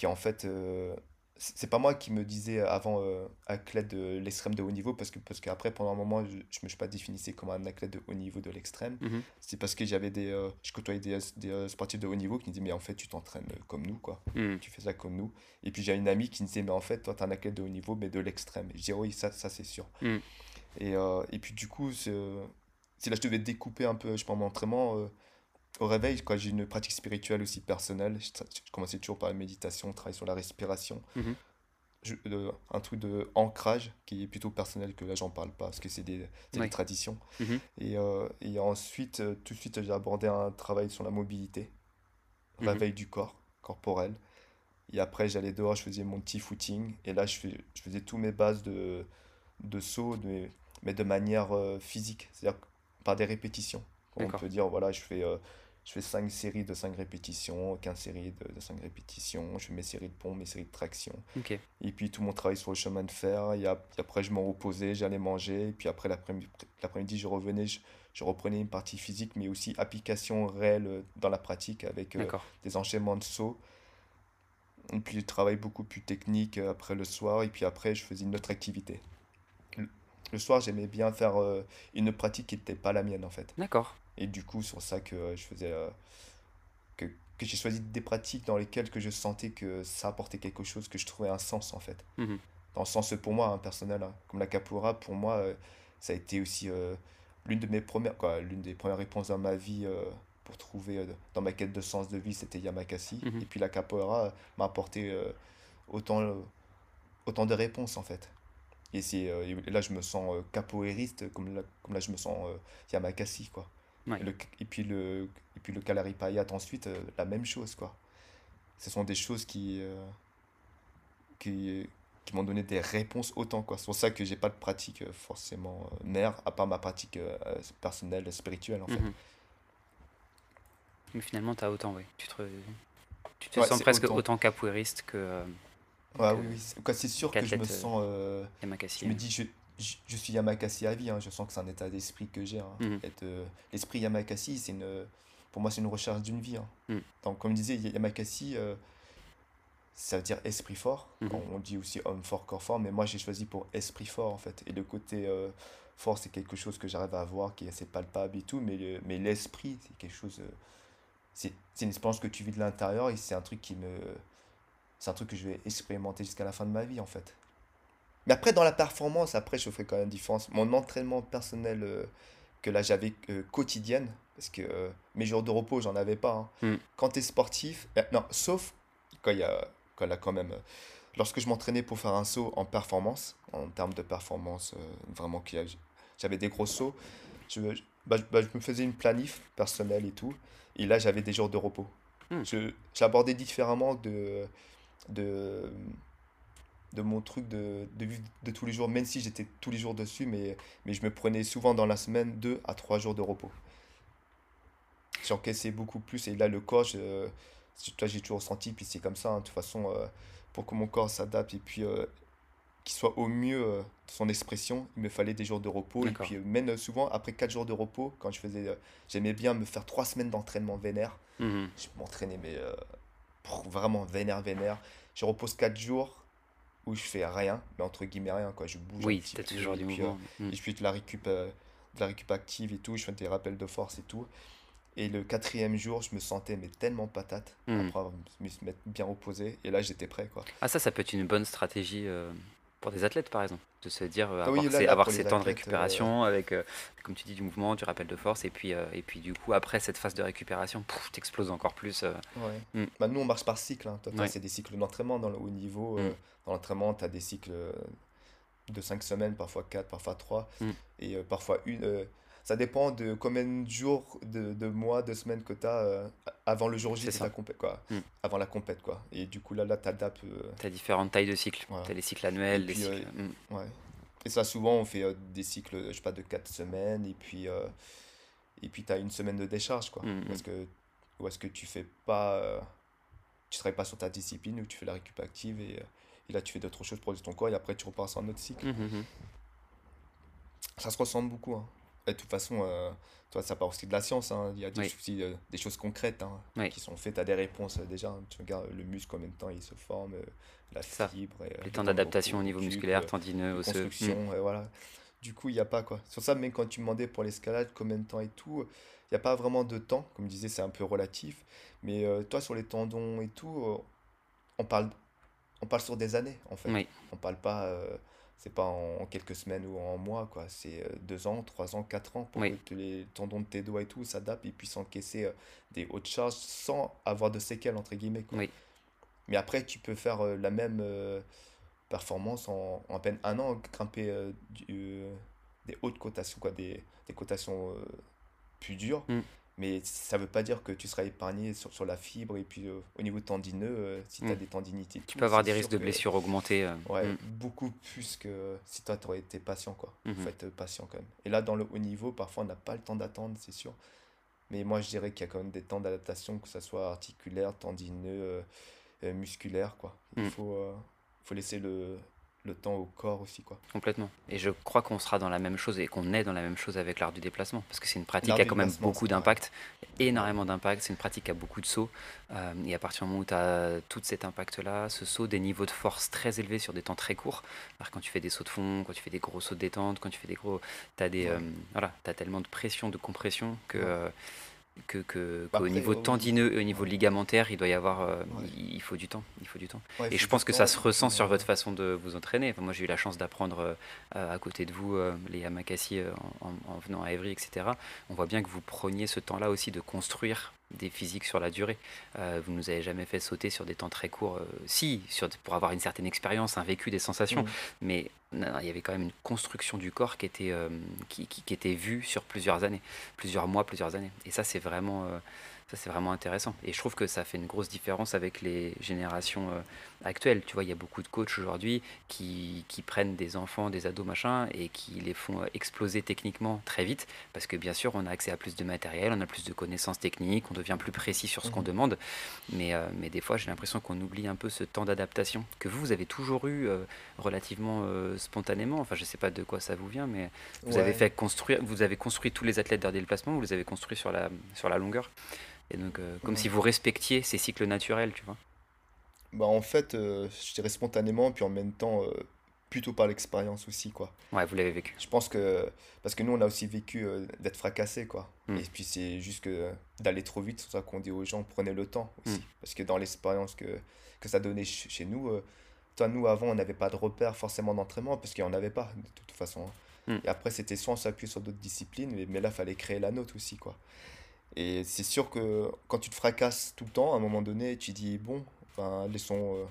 S1: qu'en fait, euh, c'est pas moi qui me disais avant euh, athlète de l'extrême de haut niveau parce que parce qu'après pendant un moment je, je me suis pas définissé comme un athlète de haut niveau de l'extrême mhm. c'est parce que j'avais des euh, je côtoyais des, des euh, sportifs de haut niveau qui me disaient mais en fait tu t'entraînes comme nous quoi mhm. tu fais ça comme nous et puis j'ai une amie qui me disait mais en fait toi tu es un athlète de haut niveau mais de l'extrême je dis oui ça ça c'est sûr mhm. et, et puis du coup si là je devais découper un peu je pense mon entraînement au réveil, quoi, j'ai une pratique spirituelle aussi personnelle. Je, commençais toujours par la méditation, travailler sur la respiration. Mhm. un truc de ancrage qui est plutôt personnel, que là, j'en parle pas, parce que c'est des, traditions. Mhm. et, euh, et, ensuite, euh, tout de suite, j'ai abordé un travail sur la mobilité, mhm. réveil du corps, corporel. Et après, j'allais dehors, je faisais mon petit footing. Et là, je, fais, je faisais tous mes bases de, de saut, de, mais de manière euh, physique, c'est-à-dire par des répétitions. On peut dire, voilà, je fais je fais 5 séries de 5 répétitions, 15 séries de, de 5 répétitions, je fais mes séries de pompes, mes séries de traction. Et puis tout mon travail sur le chemin de fer, et, après je m'en reposais, j'allais manger, et puis après l'après-midi je revenais, je, reprenais une partie physique, mais aussi application réelle euh, dans la pratique avec euh, des enchaînements de sauts. Et puis je travaille beaucoup plus technique euh, après le soir, et puis après je faisais une autre activité. Le, soir j'aimais bien faire une pratique qui n'était pas la mienne en fait.
S2: D'accord.
S1: Et du coup, c'est pour ça que euh, je faisais. Euh, que, que j'ai choisi des pratiques dans lesquelles que je sentais que ça apportait quelque chose, que je trouvais un sens en fait. Mhm. Dans le sens pour moi, hein, personnel, hein. comme la capoeira, pour moi, euh, ça a été aussi l'une de mes premières, quoi, l'une des premières réponses dans ma vie pour trouver dans ma quête de sens de vie, c'était Yamakasi. Mhm. Et puis la capoeira m'a apporté autant, autant de réponses en fait. Et, et là, je me sens capoeiriste, comme là, comme là, je me sens Yamakasi, quoi. Et, puis le, et puis le Payat ensuite, euh, la même chose. quoi. Ce sont des choses qui, euh, qui, qui m'ont donné des réponses autant. quoi. C'est pour ça que j'ai pas de pratique euh, forcément mère, à part ma pratique personnelle, spirituelle en fait. Mhm.
S2: Mais finalement, tu as autant, oui. Tu te, tu te sens presque autant, capoeiriste que.
S1: Ouais, oui, c'est sûr que je me sens. je me dis, je, je, suis Yamakasi à vie, hein. je sens que c'est un état d'esprit que j'ai. Hein. Mhm. Euh, l'esprit Yamakasi, c'est une, pour moi, c'est une recherche d'une vie. Hein. Mhm. Donc, comme je disais, Yamakasi, euh, ça veut dire esprit fort. Mhm. On, dit aussi homme fort, corps fort, mais moi, j'ai choisi pour esprit fort, en fait. Et le côté euh, fort, c'est quelque chose que j'arrive à voir, qui est assez palpable et tout, mais, mais l'esprit, c'est quelque chose. c'est une expérience que tu vis de l'intérieur et c'est un truc qui me. C'est un truc que je vais expérimenter jusqu'à la fin de ma vie, en fait. Mais après, dans la performance, après, je fais quand même différence. Mon entraînement personnel euh, que là j'avais euh, quotidienne, Parce que mes jours de repos, j'en avais pas. Hein. Mm. Quand tu es sportif, non, sauf quand il y a, quand a quand même. lorsque je m'entraînais pour faire un saut en performance, en termes de performance, vraiment, j'avais des gros sauts, je, bah, bah, je me faisais une planif personnelle et tout. Et là, j'avais des jours de repos. Hmm. J'abordais différemment de, de, de mon truc de, de, de tous les jours, même si j'étais tous les jours dessus, mais, mais je me prenais souvent dans la semaine deux à trois jours de repos. J'encaissais beaucoup plus et là, le corps, j'ai toujours senti, puis c'est comme ça, hein, de toute façon, euh, pour que mon corps s'adapte et puis euh, qu'il soit au mieux euh, de son expression, il me fallait des jours de repos. Et puis, même souvent, après quatre jours de repos, quand je faisais. J'aimais bien me faire trois semaines d'entraînement vénère. Mhm. Je m'entraînais, mais vraiment vénère, vénère. Je repose quatre jours où je fais rien, mais entre guillemets rien, quoi. Je bouge.
S2: Oui, c'était toujours du mouvement.
S1: Euh, mm. Et je fais de la récup, euh, de la récup active et tout, je fais des rappels de force et tout. Et le quatrième jour, je me sentais mais tellement patate mm. après me mettre bien reposé. Et là, j'étais prêt, quoi.
S2: Ah ça, ça peut être une bonne stratégie. Euh, pour des athlètes, par exemple, de se dire euh, ah avoir, ces, temps de récupération avec, euh, comme tu dis, du mouvement, du rappel de force, et puis, euh, et puis du coup, après cette phase de récupération, tu exploses encore plus.
S1: Ouais. Mm. Bah, nous, on marche par cycle. Hein. C'est des cycles d'entraînement dans le haut niveau. Mm. dans l'entraînement, tu as des cycles de 5 semaines, parfois 4, parfois 3, mm. et parfois une ça dépend de combien de jours, de, de mois, de semaines que tu as euh, avant le jour J de la compète, quoi. Hmm. Avant la compète, quoi. Et du coup, là, là tu adaptes. Euh,
S2: tu as différentes tailles de cycles. Tu as les cycles annuels, les cycles.
S1: Euh, hmm. ouais. Et ça, souvent, on fait des cycles, je sais pas, de 4 semaines, et puis, et puis tu as une semaine de décharge, quoi. Hmm, Parce que, ou est-ce que tu fais pas. tu travailles pas sur ta discipline, ou tu fais la récup active, et, et là, tu fais d'autres choses pour ton corps, et après, tu repars sur un autre cycle. Ça se ressemble beaucoup, hein de toute façon, euh, toi, ça part aussi de la science. Hein. Il y a des, euh, des choses concrètes hein, qui sont faites. à des réponses euh, déjà. Tu regardes le muscle, combien de temps il se forme, la fibre.
S2: les temps d'adaptation au niveau musculaire, tendineux, osseux.
S1: Construction, mm. voilà. Du coup, il n'y a pas quoi. Sur ça, même quand tu demandais pour l'escalade, combien de temps et tout, il n'y a pas vraiment de temps. Comme je disais, c'est un peu relatif. Mais toi, sur les tendons et tout, on, parle, on parle sur des années, en fait. On parle pas c'est pas en, quelques semaines ou en mois, quoi. C'est euh, deux ans, trois ans, quatre ans pour que les tendons de tes doigts et tout s'adaptent et puissent encaisser euh, des hautes charges sans avoir de séquelles, entre guillemets. Quoi. Mais après, tu peux faire euh, la même performance en, en, à peine un an, grimper des hautes cotations, quoi, des, des cotations plus dures. Mm. Mais ça ne veut pas dire que tu seras épargné sur, sur la fibre et puis euh, au niveau tendineux, euh, si tu as hmm. des tendinites.
S2: Tu peux avoir des risques de blessures augmentées. Euh.
S1: Ouais, hmm. beaucoup plus que si toi, tu aurais été patient. Quoi. Il faut hmm. être patient quand même. Et là, dans le haut niveau, parfois, on n'a pas le temps d'attendre, c'est sûr. Mais moi, je dirais qu'il y a quand même des temps d'adaptation, que ce soit articulaire, tendineux, musculaire. Quoi. Il faut, faut laisser le, le temps au corps aussi. Quoi.
S2: Complètement. Et je crois qu'on sera dans la même chose et qu'on est dans la même chose avec l'art du déplacement, parce que c'est une pratique qui a quand même beaucoup d'impact, énormément d'impact, c'est une pratique qui a beaucoup de sauts, euh, et à partir du moment où tu as tout cet impact-là, ce saut, des niveaux de force très élevés sur des temps très courts, alors quand tu fais des sauts de fond, quand tu fais des gros sauts de détente, quand tu fais des gros... Tu as, des, euh, voilà, as tellement de pression, de compression que... Euh, que, que qu'au niveau tendineux et au niveau ligamentaire, il doit y avoir, euh, il, faut du temps, il faut du temps. et je pense que ça se ressent sur votre façon de vous entraîner. moi, j'ai eu la chance d'apprendre euh, à côté de vous euh, les Yamakasi en, en, venant à Evry, etc. On voit bien que vous preniez ce temps-là aussi de construire des physiques sur la durée. Euh, vous ne nous avez jamais fait sauter sur des temps très courts, euh, si, sur, pour avoir une certaine expérience, un vécu, des sensations, mm. mais il y avait quand même une construction du corps qui était, euh, qui, qui, était vue sur plusieurs années, plusieurs mois, plusieurs années. Et ça, c'est vraiment, ça, c'est vraiment intéressant. Et je trouve que ça fait une grosse différence avec les générations euh, actuelles. Tu vois, il y a beaucoup de coachs aujourd'hui qui, qui, prennent des enfants, des ados, machin, et qui les font euh, exploser techniquement très vite. Parce que bien sûr, on a accès à plus de matériel, on a plus de connaissances techniques, on devient plus précis sur ce qu'on mhm. demande. Mais, euh, mais des fois, j'ai l'impression qu'on oublie un peu ce temps d'adaptation que vous, vous avez toujours eu relativement spontanément. Enfin, je sais pas de quoi ça vous vient, mais vous avez fait construire, vous avez construit tous les athlètes d'art déplacement, vous les avez construits sur la, sur la longueur. Et donc, euh, comme si vous respectiez ces cycles naturels, tu vois.
S1: Bah, en fait, euh, je dirais spontanément, puis en même temps, euh, plutôt par l'expérience aussi, quoi.
S2: Ouais, vous l'avez vécu.
S1: Je pense que. Parce que nous, on a aussi vécu d'être fracassé, quoi. Hmm. Et puis, c'est juste que d'aller trop vite, c'est pour ça qu'on dit aux gens, prenez le temps aussi. Hmm. Parce que dans l'expérience que, que ça donnait chez nous, toi, nous, avant, on n'avait pas de repères forcément d'entraînement, parce qu'il n'y en avait pas, de toute façon. Hmm. Et après, c'était soit on s'appuie sur d'autres disciplines, mais, mais là, il fallait créer la nôtre aussi, quoi. Et c'est sûr que quand tu te fracasses tout le temps, à un moment donné, tu dis bon, enfin, laissons, euh,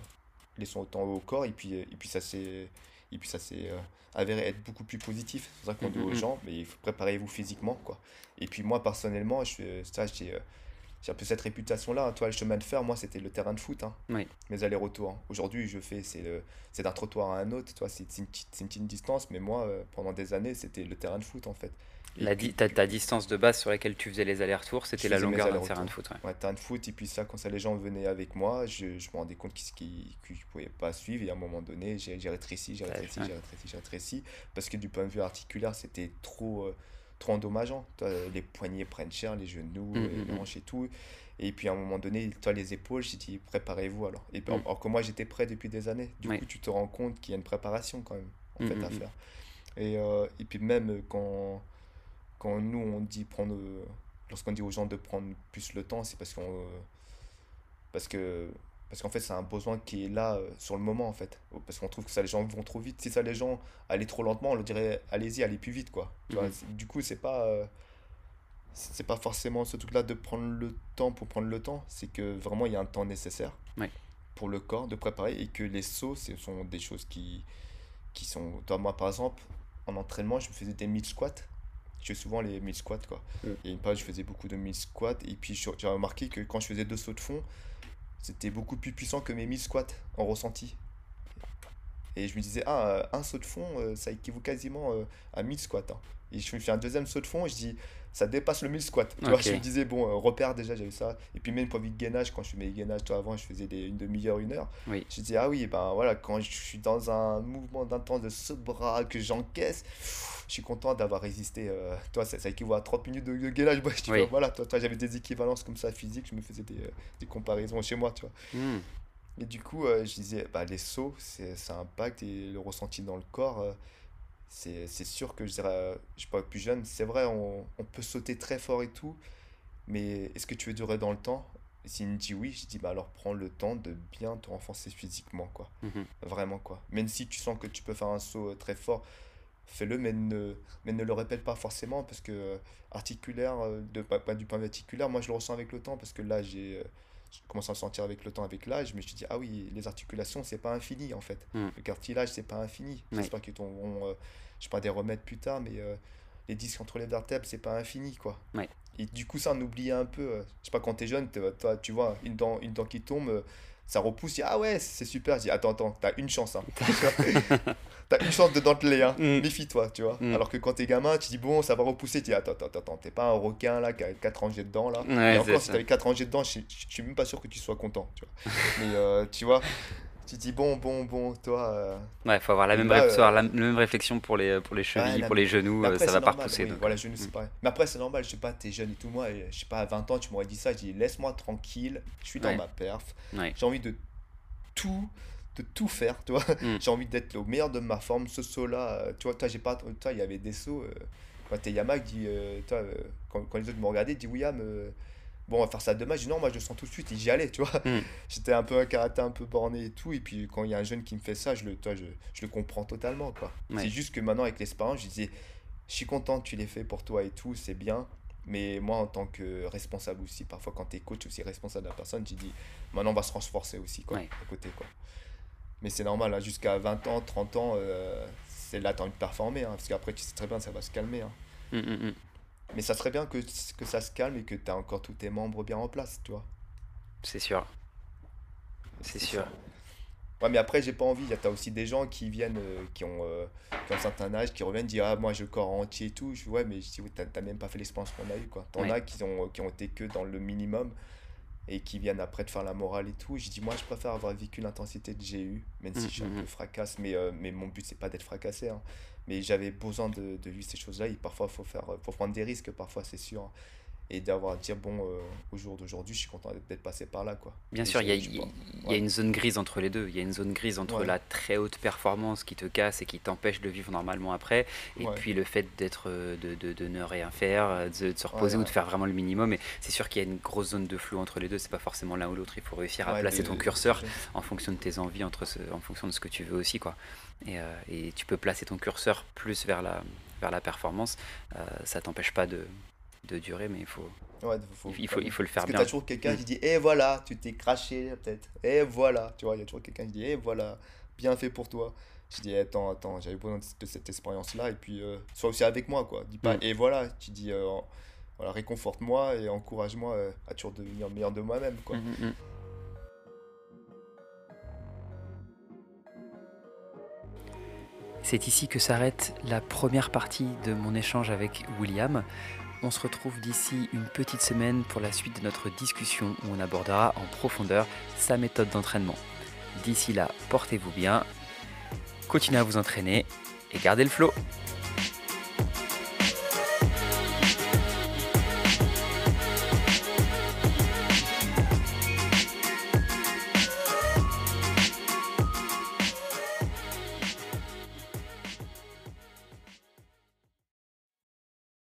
S1: laissons autant au corps, et puis, et puis ça s'est et puis ça s'est euh, avéré être beaucoup plus positif. C'est ça qu'on dit aux gens, mais il faut préparez-vous physiquement, quoi. Et puis moi, personnellement, je ça, j'ai j'ai un peu cette réputation-là. Toi, le chemin de fer, moi, c'était le terrain de foot. Hein. Mes allers-retours. Aujourd'hui, je fais, c'est d'un trottoir à un autre. Toi, c'est une, une, petite distance. Mais moi, euh, pendant des années, c'était le terrain de foot, en fait.
S2: La ta, distance de base sur laquelle tu faisais les allers-retours, c'était la longueur d'un terrain de foot.
S1: Ouais. terrain de foot. Et puis ça, quand ça, les gens venaient avec moi, je, je me rendais compte qu'ils ne pouvaient pas suivre. Et à un moment donné, j'ai rétréci, j'ai rétréci, j'ai rétréci, j'ai rétréci. Parce que du point de vue articulaire, c'était trop... Euh, trop endommageant. les poignets prennent cher, les genoux, mm, les mm, mm. hanches et tout. Et puis à un moment donné, toi, les épaules, j'ai dit préparez-vous alors. Et alors que moi, j'étais prêt depuis des années. Du coup, tu te rends compte qu'il y a une préparation quand même en fait, à faire. Et, euh, et puis même quand, quand nous, on dit prendre. Lorsqu'on dit aux gens de prendre plus le temps, c'est parce qu'on. parce que parce qu'en fait, c'est un besoin qui est là euh, sur le moment, en fait. Parce qu'on trouve que ça, les gens vont trop vite. Si ça, les gens allaient trop lentement, on leur dirait, allez-y, allez plus vite, quoi. Mhm. du coup, c'est pas... Euh, c'est pas forcément ce truc-là de prendre le temps pour prendre le temps. C'est que vraiment, il y a un temps nécessaire pour le corps de préparer. Et que les sauts, ce sont des choses qui, qui sont... Toi, moi, par exemple, en entraînement, je me faisais des mid squats. Je fais souvent les mid squats, quoi. Y a une page, je faisais beaucoup de mid squats. Et puis, j'ai remarqué que quand je faisais deux sauts de fond, c'était beaucoup plus puissant que mes 1000 squats en ressenti. Et je me disais, ah, euh, un saut de fond, euh, ça équivaut quasiment euh, à 1000 squats. Hein. Et je me fais un deuxième saut de fond et je dis, ça dépasse le 1000 squats. Tu vois, je me disais, bon, repère déjà, j'avais ça. Et puis même pour vite gainage, quand je fais mes gainages, toi avant, je faisais des, une demi-heure, une heure. Oui. Je disais, ah oui, ben voilà, quand je suis dans un mouvement d'intense de ce bras que j'encaisse, je suis content d'avoir résisté. toi, ça, ça, équivaut à 30 minutes de, gainage. voilà, toi, toi j'avais des équivalences comme ça physiques, je me faisais des, des comparaisons chez moi, tu vois. Hmm. Et du coup, euh, je disais, bah, les sauts, ça impacte et le ressenti dans le corps, euh, c'est sûr que je dirais, euh, je sais pas, plus jeune, c'est vrai, on, on, peut sauter très fort et tout, mais est-ce que tu veux durer dans le temps? S'il me dit oui, je dis, bah alors prends le temps de bien te renforcer physiquement, quoi. Mhm. Vraiment, quoi. Même si tu sens que tu peux faire un saut très fort, fais-le, mais ne, mais ne le répète pas forcément, parce que articulaire, de, pas, du point articulaire, moi je le ressens avec le temps, parce que là, j'ai je commence à le sentir avec le temps, avec l'âge, je me dit, ah oui, les articulations, c'est pas infini en fait. Hmm. Le cartilage, c'est pas infini. J'espère qu'ils tomberont, euh, je sais pas, des remèdes plus tard, mais euh, les disques entre les vertèbres, c'est pas infini quoi. Et du coup, ça, on oublie un peu. Euh, je sais pas, quand tu es jeune, toi, tu vois, une dent, une dent qui tombe, ça repousse, dit, ah ouais, c'est super. Je dis, attends, attends, t'as une chance. Hein. t'as une chance de denteler, hein. Mm. méfie-toi, tu vois. Mm. Alors que quand t'es gamin, tu dis, bon, ça va repousser, tu dis, attends, attends, attends, t'es pas un requin là qui a 4 rangées de dents là. et encore, si t'avais 4 rangées de dents, je, je, suis même pas sûr que tu sois content, tu vois. Mais euh, tu vois, tu dis bon, bon, bon, toi. Euh,
S2: ouais, il faut avoir la même, euh, la même réflexion pour les, pour les chevilles, pour les genoux, euh, ça va pas repousser.
S1: Voilà, genoux, c'est mm. pareil. Mais après, c'est normal, je sais pas, t'es jeune et tout. Moi, je sais pas, à 20 ans, tu m'aurais dit ça, je dis laisse-moi tranquille, je suis dans ma perf, j'ai envie de tout de tout faire, tu vois. Mm. j'ai envie d'être au meilleur de ma forme. Ce saut-là, tu vois, toi, j'ai pas, toi, il y avait des sauts. quand t'es Yamak, dit, toi, quand, quand, les autres me regardaient, dit William bon, on va faire ça demain. Je dis non, moi je le sens tout de suite et j'y allais, tu vois. Hmm. J'étais un peu un karaté un peu borné et tout. Et puis quand il y a un jeune qui me fait ça, je le, toi, je, je le comprends totalement, quoi. C'est juste que maintenant, avec l'expérience, je disais, je suis content que tu l'aies fait pour toi et tout, c'est bien. Mais moi, en tant que responsable aussi, parfois quand tu es coach aussi responsable de la personne, tu dis, maintenant on va se renforcer aussi, quoi, à côté, quoi. Mais c'est normal, hein, jusqu'à 20 ans, 30 ans, euh, c'est là, tu as envie de performer, hein, parce qu'après, tu sais très bien, ça va se calmer. Hein. Hum, hum, hum. Mais ça serait bien que, que ça se calme et que tu as encore tous tes membres bien en place, tu vois.
S2: C'est sûr. C'est sûr.
S1: Ouais, mais après, j'ai pas envie. Il y a aussi des gens qui viennent, euh, qui, ont, euh, qui ont un certain âge, qui reviennent dire Ah, moi, le corps entier et tout. Je ouais, mais je dis Oui, t'as même pas fait l'expérience qu'on a eu, quoi. T'en as qui ont, qui ont été que dans le minimum et qui viennent après de faire la morale et tout. Je dis Moi, je préfère avoir vécu l'intensité que j'ai eue, même si je suis un mmh, peu mmh. fracasse. Mais, euh, mais mon but, c'est pas d'être fracassé. Hein mais j'avais besoin de, de vivre ces choses-là. Et parfois, il faut, faire, faut prendre des risques, parfois, c'est sûr. Et d'avoir à dire, bon, euh, au jour d'aujourd'hui, je suis content d'être passé par là. Quoi.
S2: Bien sûr, il y, a, y a une zone grise entre les deux. Il y a une zone grise entre la très haute performance qui te casse et qui t'empêche de vivre normalement après, et puis le fait d'être euh, de, de, de, ne rien faire, de, se reposer ou de faire vraiment le minimum. Et c'est sûr qu'il y a une grosse zone de flou entre les deux. C'est pas forcément l'un ou l'autre. Il faut réussir à placer ton curseur en fonction de tes envies, entre en fonction de ce que tu veux aussi. quoi. Et, euh, et, tu peux placer ton curseur plus vers la, vers la performance, euh, ça t'empêche pas de, de durée, mais il faut,
S1: Ouais,
S2: il, faut, il faut le faire
S1: Parce
S2: bien.
S1: que t'as toujours quelqu'un qui dit, et voilà, tu t'es craché peut-être. Et voilà, tu vois, il y a toujours quelqu'un qui dit, et voilà, bien fait pour toi. Je dis, attends, attends, j'avais besoin de cette expérience-là, et puis euh, sois aussi avec moi, quoi. Dis pas, et voilà, tu dis, euh, voilà, réconforte-moi et encourage-moi euh, à toujours devenir meilleur de moi-même, quoi.
S2: Hum, hum. C'est ici que s'arrête la première partie de mon échange avec William. On se retrouve d'ici une petite semaine pour la suite de notre discussion où on abordera en profondeur sa méthode d'entraînement. D'ici là, portez-vous bien, continuez à vous entraîner et gardez le flow.